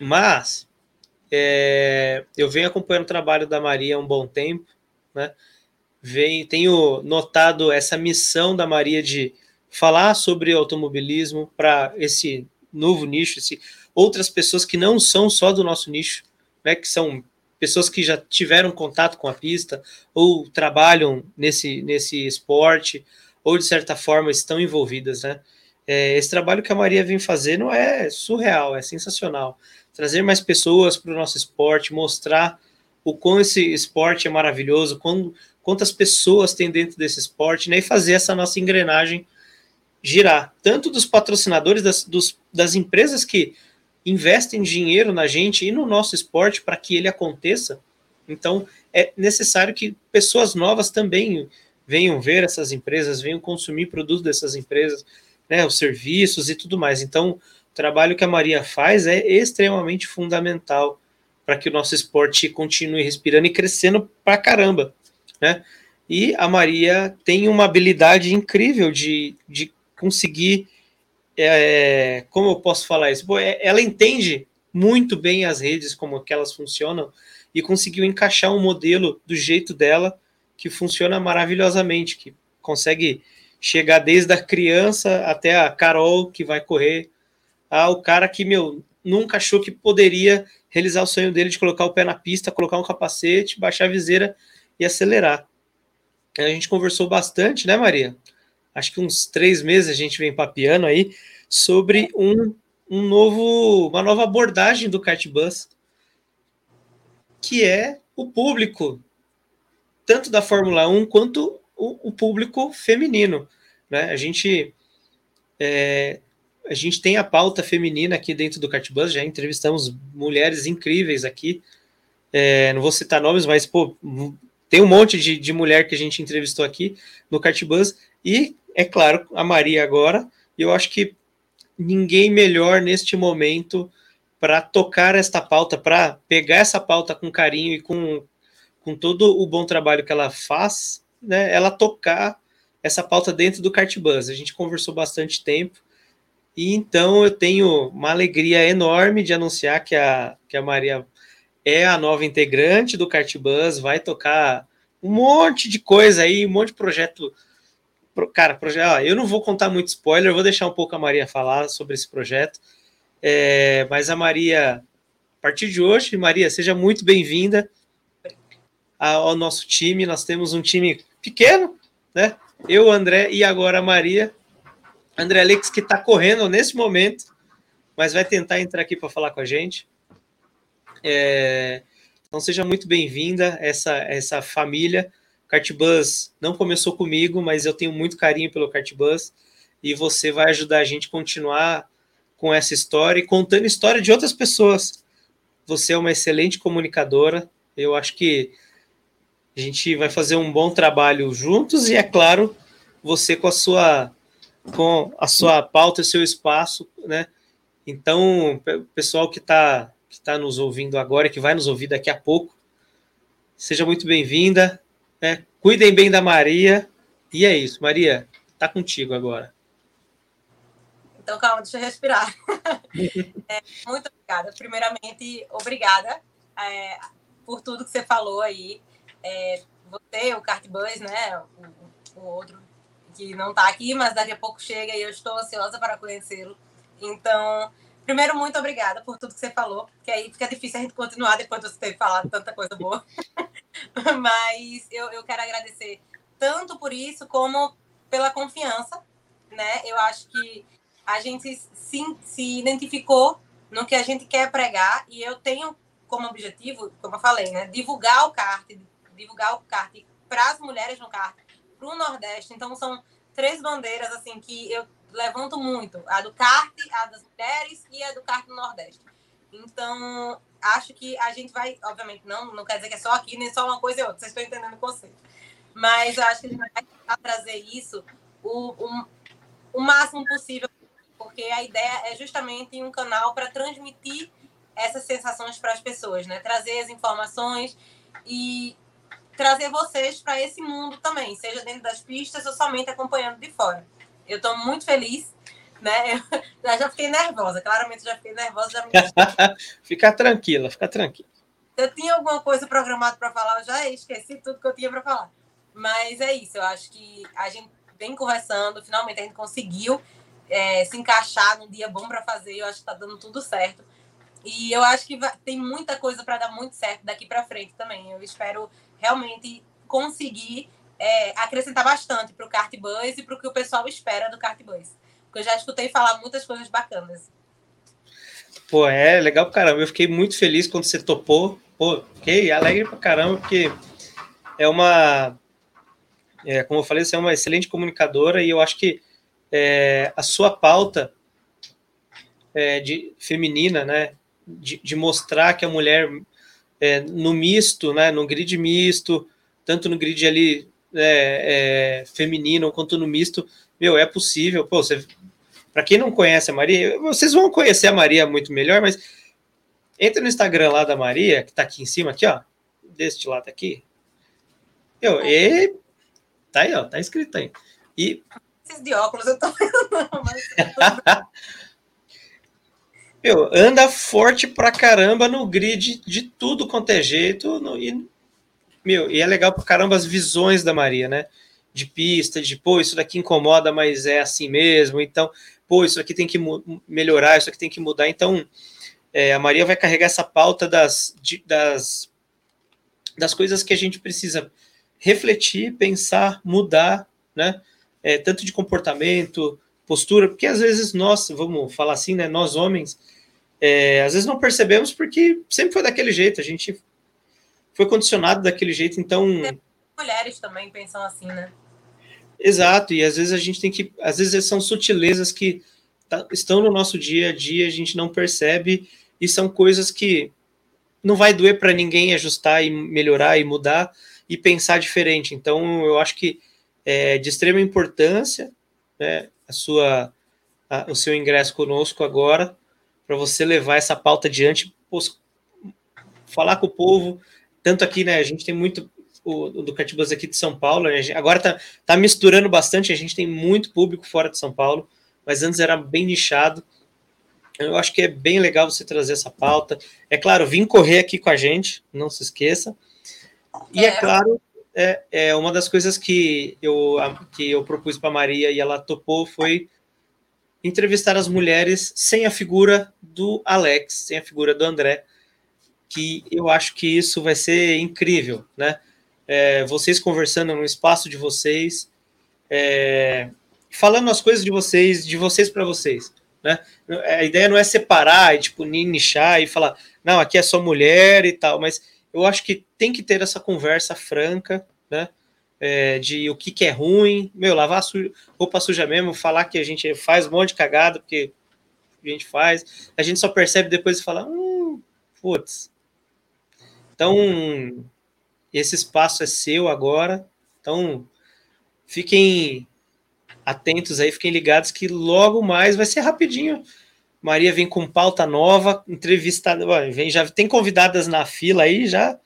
Mas é, eu venho acompanhando o trabalho da Maria há um bom tempo, né? Venho, tenho notado essa missão da Maria de falar sobre automobilismo para esse novo nicho, esse, outras pessoas que não são só do nosso nicho, né, que são pessoas que já tiveram contato com a pista ou trabalham nesse, nesse esporte ou de certa forma estão envolvidas, né? É, esse trabalho que a Maria vem fazendo é surreal, é sensacional. Trazer mais pessoas para o nosso esporte, mostrar o quão esse esporte é maravilhoso, quando, quantas pessoas tem dentro desse esporte, né? E fazer essa nossa engrenagem girar, tanto dos patrocinadores, das, dos, das empresas que investem dinheiro na gente e no nosso esporte para que ele aconteça. Então, é necessário que pessoas novas também venham ver essas empresas, venham consumir produtos dessas empresas, né, os serviços e tudo mais. Então, o trabalho que a Maria faz é extremamente fundamental para que o nosso esporte continue respirando e crescendo para caramba, né? E a Maria tem uma habilidade incrível de, de conseguir. É, como eu posso falar isso? Pô, é, ela entende muito bem as redes, como que elas funcionam, e conseguiu encaixar um modelo do jeito dela que funciona maravilhosamente, que consegue chegar desde a criança até a Carol que vai correr, ao cara que, meu, nunca achou que poderia realizar o sonho dele de colocar o pé na pista, colocar um capacete, baixar a viseira e acelerar. A gente conversou bastante, né, Maria? acho que uns três meses a gente vem papiando aí sobre um, um novo, uma nova abordagem do Cartbus, que é o público, tanto da Fórmula 1 quanto o, o público feminino. Né? A gente é, a gente tem a pauta feminina aqui dentro do Cartbus, já entrevistamos mulheres incríveis aqui. É, não vou citar nomes, mas pô, tem um monte de, de mulher que a gente entrevistou aqui no Cartbus. E é claro, a Maria agora, e eu acho que ninguém melhor neste momento para tocar esta pauta, para pegar essa pauta com carinho e com, com todo o bom trabalho que ela faz, né, ela tocar essa pauta dentro do Cartbus. A gente conversou bastante tempo e então eu tenho uma alegria enorme de anunciar que a, que a Maria é a nova integrante do Cartbus, vai tocar um monte de coisa aí, um monte de projeto. Cara, projeto, eu não vou contar muito spoiler, vou deixar um pouco a Maria falar sobre esse projeto. É, mas a Maria, a partir de hoje, Maria, seja muito bem-vinda ao nosso time. Nós temos um time pequeno, né? Eu, André e agora a Maria. André Alex, que está correndo nesse momento, mas vai tentar entrar aqui para falar com a gente. É, então seja muito bem-vinda essa essa família. Cartbus não começou comigo, mas eu tenho muito carinho pelo Cartbus e você vai ajudar a gente a continuar com essa história e contando história de outras pessoas. Você é uma excelente comunicadora. Eu acho que a gente vai fazer um bom trabalho juntos e é claro, você com a sua com a sua pauta e seu espaço, né? Então, pessoal que está que tá nos ouvindo agora, que vai nos ouvir daqui a pouco, seja muito bem-vinda. Né? Cuidem bem da Maria. E é isso, Maria, tá contigo agora. Então, calma, deixa eu respirar. é, muito obrigada. Primeiramente, obrigada é, por tudo que você falou aí. É, você, o Cartbus, né? O, o outro que não está aqui, mas daqui a pouco chega e eu estou ansiosa para conhecê-lo. Então, primeiro, muito obrigada por tudo que você falou, que aí fica difícil a gente continuar depois de você ter falado tanta coisa boa. mas eu, eu quero agradecer tanto por isso como pela confiança, né? Eu acho que a gente se, se identificou no que a gente quer pregar e eu tenho como objetivo, como eu falei, né, divulgar o kart, divulgar o kart para as mulheres no kart para o Nordeste. Então, são três bandeiras assim que eu levanto muito: a do kart, a das mulheres e a do kart do Nordeste. Então, acho que a gente vai, obviamente, não, não quer dizer que é só aqui, nem só uma coisa e outra, vocês estão entendendo o conceito. Mas eu acho que a gente vai tentar trazer isso o, o, o máximo possível, porque a ideia é justamente um canal para transmitir essas sensações para as pessoas, né? Trazer as informações e trazer vocês para esse mundo também, seja dentro das pistas ou somente acompanhando de fora. Eu estou muito feliz, né? Eu já fiquei nervosa, claramente já fiquei nervosa. Já me... fica tranquila, fica tranquila. Eu tinha alguma coisa programada para falar, eu já esqueci tudo que eu tinha para falar. Mas é isso, eu acho que a gente vem conversando, finalmente a gente conseguiu é, se encaixar num dia bom para fazer, eu acho que está dando tudo certo. E eu acho que vai, tem muita coisa para dar muito certo daqui para frente também. Eu espero realmente conseguir é, acrescentar bastante para o Kart Buzz e para o que o pessoal espera do Kart Buzz. Porque eu já escutei falar muitas coisas bacanas. Pô, é legal pra caramba. Eu fiquei muito feliz quando você topou. Pô, fiquei alegre pra caramba, porque é uma. É, como eu falei, você é uma excelente comunicadora e eu acho que é, a sua pauta é, de feminina, né, de, de, mostrar que a mulher é, no misto, né, no grid misto, tanto no grid ali é, é, feminino quanto no misto, meu, é possível. Pô, você, para quem não conhece a Maria, vocês vão conhecer a Maria muito melhor, mas entra no Instagram lá da Maria, que está aqui em cima, aqui, ó, deste lado aqui. Meu, e tá aí, ó, tá escrito aí. E de óculos, eu tô mas... Meu, anda forte pra caramba no grid de tudo quanto é jeito. No, e, meu, e é legal pra caramba as visões da Maria, né? De pista, de pô, isso daqui incomoda, mas é assim mesmo. Então, pô, isso aqui tem que melhorar, isso aqui tem que mudar. Então, é, a Maria vai carregar essa pauta das, de, das, das coisas que a gente precisa refletir, pensar, mudar, né? É, tanto de comportamento, postura, porque às vezes nós, vamos falar assim, né? Nós homens é, às vezes não percebemos porque sempre foi daquele jeito, a gente foi condicionado daquele jeito, então. Mulheres também pensam assim, né? Exato, e às vezes a gente tem que. Às vezes são sutilezas que tá, estão no nosso dia a dia, a gente não percebe, e são coisas que não vai doer para ninguém ajustar e melhorar e mudar e pensar diferente. Então, eu acho que é de extrema importância né, a sua, a, o seu ingresso conosco agora para você levar essa pauta adiante, falar com o povo, tanto aqui, né, a gente tem muito o, do Catibus aqui de São Paulo. Agora tá, tá misturando bastante, a gente tem muito público fora de São Paulo, mas antes era bem nichado. Eu acho que é bem legal você trazer essa pauta. É claro, vim correr aqui com a gente, não se esqueça. E é, é claro, é, é, uma das coisas que eu, que eu propus para Maria e ela topou foi entrevistar as mulheres sem a figura do Alex, sem a figura do André, que eu acho que isso vai ser incrível, né? É, vocês conversando no espaço de vocês, é, falando as coisas de vocês, de vocês para vocês, né? A ideia não é separar e tipo nichar e falar, não, aqui é só mulher e tal, mas eu acho que tem que ter essa conversa franca, né? É, de o que, que é ruim, meu, lavar suja, roupa suja mesmo, falar que a gente faz um monte de cagada, porque a gente faz, a gente só percebe depois e fala, hum, putz, então, esse espaço é seu agora. Então, fiquem atentos aí, fiquem ligados que logo mais vai ser rapidinho. Maria vem com pauta nova, entrevistada, vem já tem convidadas na fila aí já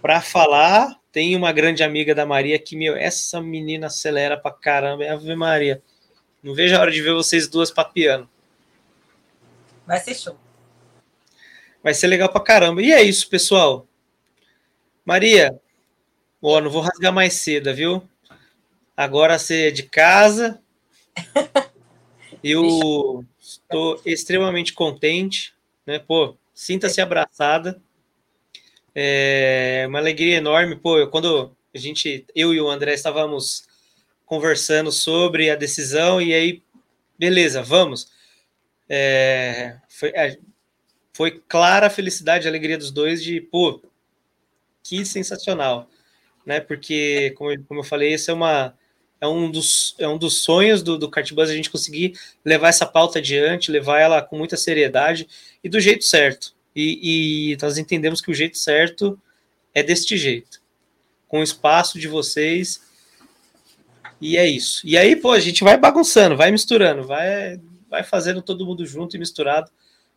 para falar. Tem uma grande amiga da Maria que meu, essa menina acelera pra caramba, é Ave Maria. Não vejo a hora de ver vocês duas papiando. Vai ser show. Vai ser legal pra caramba. E é isso, pessoal. Maria, ó, não vou rasgar mais cedo, viu? Agora você é de casa. Eu estou extremamente contente, né? Pô, sinta-se abraçada. É uma alegria enorme, pô. Quando a gente, eu e o André estávamos conversando sobre a decisão e aí, beleza, vamos. É, foi, foi clara a felicidade e alegria dos dois de, pô, que sensacional, né? Porque, como, eu, como eu falei, isso é uma é um dos, é um dos sonhos do, do Cartbus a gente conseguir levar essa pauta adiante, levar ela com muita seriedade e do jeito certo. E, e nós entendemos que o jeito certo é deste jeito, com o espaço de vocês. E é isso. E aí, pô, a gente vai bagunçando, vai misturando, vai, vai fazendo todo mundo junto e misturado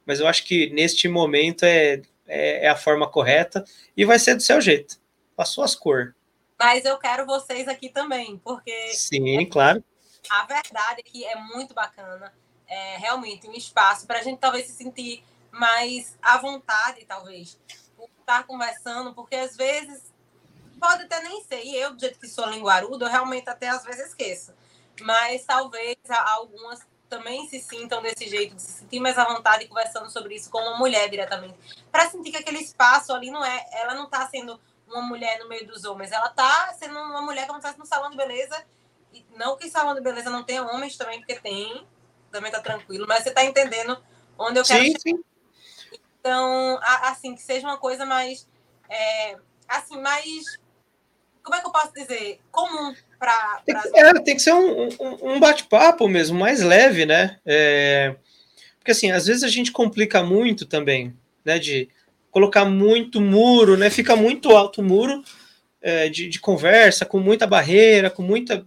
mas eu acho que neste momento é, é, é a forma correta e vai ser do seu jeito, com as suas cores. Mas eu quero vocês aqui também, porque. Sim, claro. A verdade é que é muito bacana, é realmente um espaço para a gente talvez se sentir mais à vontade, talvez, por estar conversando, porque às vezes pode até nem ser, e eu, do jeito que sou linguarudo, eu realmente até às vezes esqueço. Mas talvez algumas também se sintam desse jeito, de se sentir mais à vontade conversando sobre isso com uma mulher diretamente. Para sentir que aquele espaço ali não é, ela não está sendo uma mulher no meio dos homens, ela está sendo uma mulher como se fosse no salão de beleza. E não que salão de beleza não tenha homens também, porque tem, também tá tranquilo, mas você está entendendo onde eu quero sim, sim. Então, assim, que seja uma coisa mais. É, assim, mais. Como é que eu posso dizer? Comum para. Tem, é, tem, que ser um, um, um bate-papo mesmo, mais leve, né? É, porque assim, às vezes a gente complica muito também, né? De colocar muito muro, né? Fica muito alto o muro é, de, de, conversa, com muita barreira, com, muita,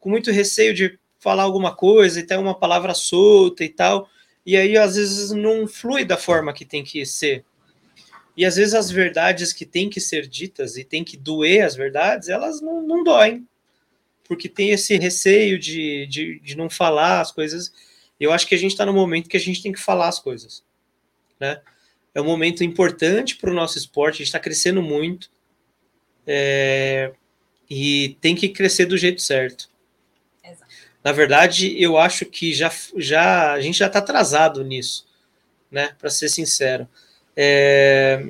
com muito receio de falar alguma coisa e ter uma palavra solta e tal. E aí, às vezes, não flui da forma que tem que ser. E às vezes as verdades que têm que ser ditas e tem que doer as verdades, elas não, não doem porque tem esse receio de, de, de não falar as coisas. Eu acho que a gente está no momento que a gente tem que falar as coisas, né? É um momento importante para o nosso esporte, a gente está crescendo muito é, e tem que crescer do jeito certo. Na verdade, eu acho que já, já a gente já está atrasado nisso, né? Para ser sincero. É,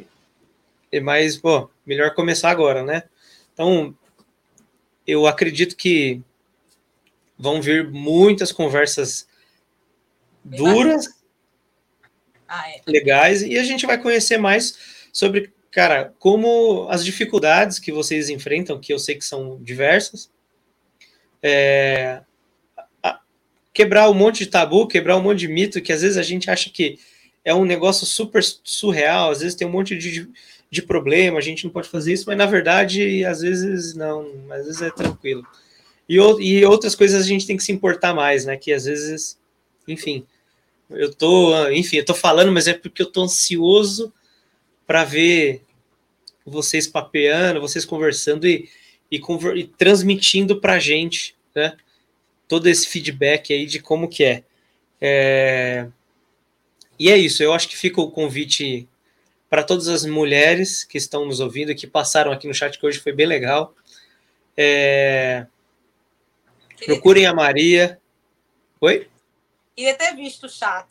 mas, pô, melhor começar agora, né? Então, eu acredito que vão vir muitas conversas duras, ah, é. legais, e a gente vai conhecer mais sobre, cara, como as dificuldades que vocês enfrentam, que eu sei que são diversas, é, quebrar um monte de tabu, quebrar um monte de mito, que às vezes a gente acha que é um negócio super surreal, às vezes tem um monte de de problema, a gente não pode fazer isso, mas na verdade, às vezes não, às vezes é tranquilo. E, e outras coisas a gente tem que se importar mais, né? Que às vezes, enfim, eu tô, enfim, eu tô falando, mas é porque eu tô ansioso para ver vocês papeando, vocês conversando e, e, e transmitindo para a gente, né? Todo esse feedback aí de como que é. é. E é isso, eu acho que fica o convite para todas as mulheres que estão nos ouvindo, que passaram aqui no chat, que hoje foi bem legal. É... Procurem a Maria. Oi? Queria ter visto o chat.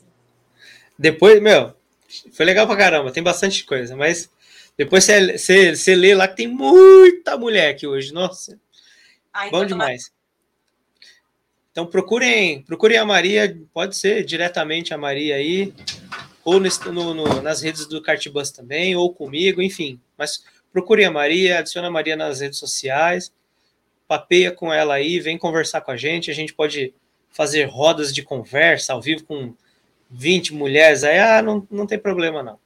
Depois, meu, foi legal pra caramba, tem bastante coisa, mas depois você, você, você lê lá que tem muita mulher aqui hoje, nossa. Ah, então Bom demais. Então procurem, procurem a Maria, pode ser diretamente a Maria aí, ou no, no, nas redes do Cartbus também, ou comigo, enfim. Mas procurem a Maria, adicione a Maria nas redes sociais, papeia com ela aí, vem conversar com a gente, a gente pode fazer rodas de conversa ao vivo com 20 mulheres aí, ah, não, não tem problema não.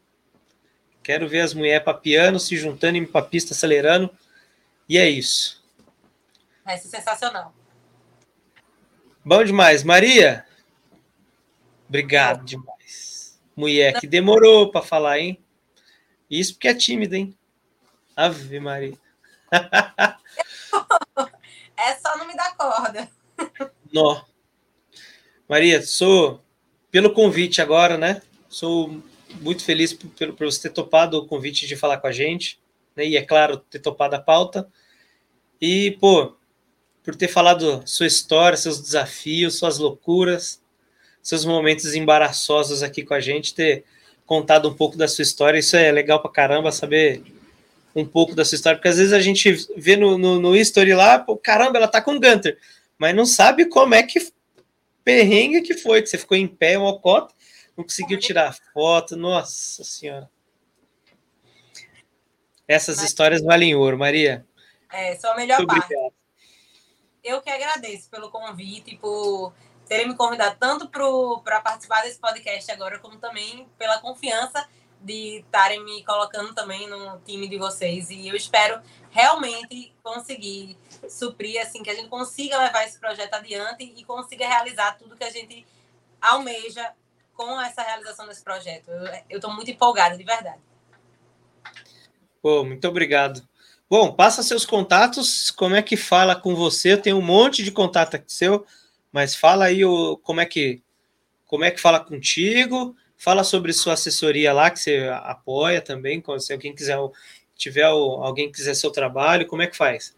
Quero ver as mulheres papiando, se juntando em papista, acelerando, e é isso. Vai ser sensacional. Bom demais. Maria, obrigado demais. Mulher que demorou para falar, hein? Isso porque é tímida, hein? Ave Maria. é só não me dar corda. Nó. Maria, sou pelo convite agora, né? Sou muito feliz por, por você ter topado o convite de falar com a gente, né? E é claro, ter topado a pauta. E, pô, por ter falado sua história, seus desafios, suas loucuras, seus momentos embaraçosos aqui com a gente, ter contado um pouco da sua história. Isso é legal pra caramba saber um pouco da sua história, porque às vezes a gente vê no, no, no history lá, pô, caramba, ela tá com o Gunter, mas não sabe como é que perrengue que foi, que você ficou em pé, uma cota, não conseguiu tirar foto, nossa senhora. Essas histórias valem ouro, Maria. É, só a melhor Muito parte. Obrigado. Eu que agradeço pelo convite, por terem me convidado tanto para participar desse podcast agora, como também pela confiança de estarem me colocando também no time de vocês. E eu espero realmente conseguir suprir, assim, que a gente consiga levar esse projeto adiante e consiga realizar tudo que a gente almeja com essa realização desse projeto. Eu estou muito empolgada, de verdade. Pô, muito obrigado. Bom, passa seus contatos, como é que fala com você? Eu tenho um monte de contato seu, mas fala aí o, como é que como é que fala contigo, fala sobre sua assessoria lá que você apoia também, se alguém quiser tiver alguém quiser seu trabalho, como é que faz?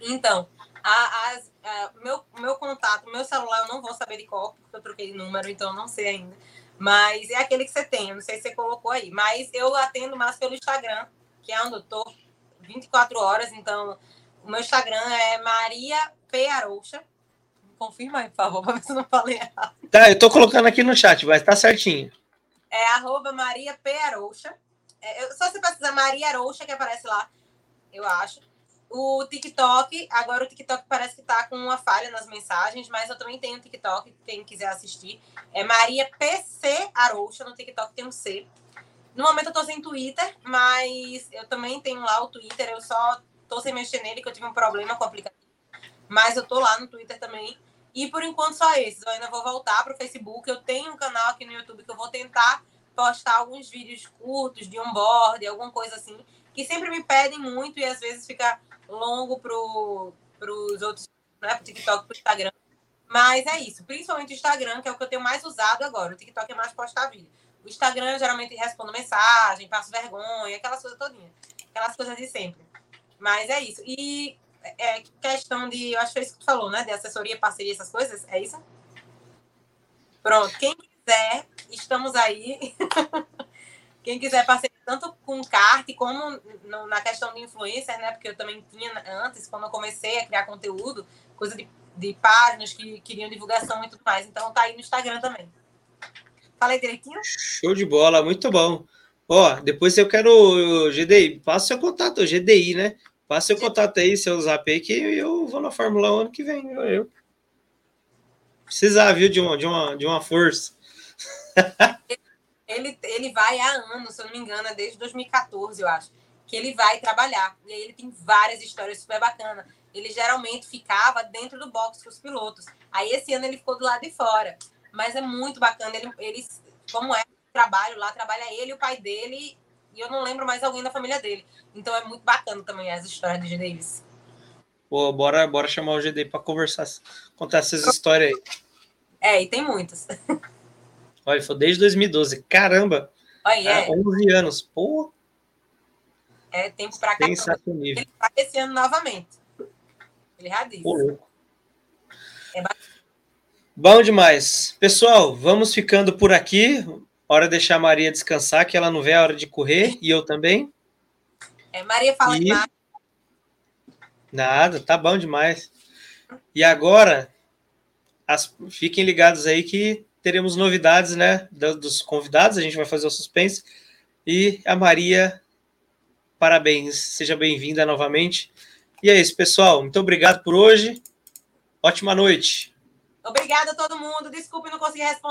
Então, a, a, a, meu, meu contato, meu celular, eu não vou saber de qual, porque eu troquei de número, então não sei ainda. Mas é aquele que você tem, eu não sei se você colocou aí. Mas eu atendo mais pelo Instagram, que é onde eu tô 24 horas. Então, o meu Instagram é Maria P. Arouxa. Confirma aí, por favor, para ver se eu não falei errado. Tá, eu tô colocando aqui no chat, vai estar tá certinho. É arroba Maria P. Arouxa. É, só você pesquisar Maria Arouxa, que aparece lá, eu acho. O TikTok, agora o TikTok parece que tá com uma falha nas mensagens, mas eu também tenho TikTok, quem quiser assistir. É Maria PC Arouxa, no TikTok tem um C. No momento eu tô sem Twitter, mas eu também tenho lá o Twitter, eu só tô sem mexer nele, que eu tive um problema com o aplicativo. Mas eu tô lá no Twitter também. E por enquanto só esses. Eu ainda vou voltar pro Facebook. Eu tenho um canal aqui no YouTube que eu vou tentar postar alguns vídeos curtos de onboard, alguma coisa assim, que sempre me pedem muito e às vezes fica longo pro, pros outros, né, pro TikTok, pro Instagram. Mas é isso, principalmente o Instagram, que é o que eu tenho mais usado agora. O TikTok é mais postar vídeo. O Instagram eu geralmente respondo mensagem, passo vergonha, aquelas coisas todinhas. Aquelas coisas de sempre. Mas é isso. E é questão de, eu acho que foi isso que tu falou, né? De assessoria, parceria, essas coisas. É isso? Pronto. Quem quiser, estamos aí. Quem quiser parceria tanto com kart como no, na questão de influencer, né? Porque eu também tinha antes, quando eu comecei a criar conteúdo, coisa de, de páginas que queriam divulgação e tudo mais. Então tá aí no Instagram também. Falei direitinho? Show de bola, muito bom. Ó, depois eu quero, GDI, passa seu contato, GDI, né? Passa seu contato aí, seu zap aí, que eu vou na Fórmula 1 ano que vem, eu. eu. Precisar, viu, de uma, de uma, de uma força. ele, ele vai há anos, se eu não me engano, é desde 2014, eu acho, que ele vai trabalhar. E aí ele tem várias histórias super bacanas. Ele geralmente ficava dentro do box com os pilotos. Aí esse ano ele ficou do lado de fora. Mas é muito bacana. Ele, ele como é trabalho lá, trabalha ele e o pai dele e eu não lembro mais alguém da família dele. Então é muito bacana também as histórias de G. Davis. Pô, bora, bora chamar o GD para conversar, contar essas histórias aí. É, e tem muitas. Olha, foi desde 2012. Caramba! Olha, é. 11 anos. Pô! É tempo pra cá. Ele tá esse ano novamente. Ele já disse. Pô, louco. É Bom demais. Pessoal, vamos ficando por aqui. Hora de deixar a Maria descansar, que ela não vê a hora de correr, e eu também. É, Maria fala E- nada. Nada, tá bom demais. E agora, as- fiquem ligados aí que teremos novidades, né? do- Dos convidados, a gente vai fazer o suspense. E a Maria, parabéns, seja bem-vinda novamente. E é isso, pessoal. Muito obrigado por hoje. Ótima noite. Obrigada a todo mundo. Desculpe, não consegui responder.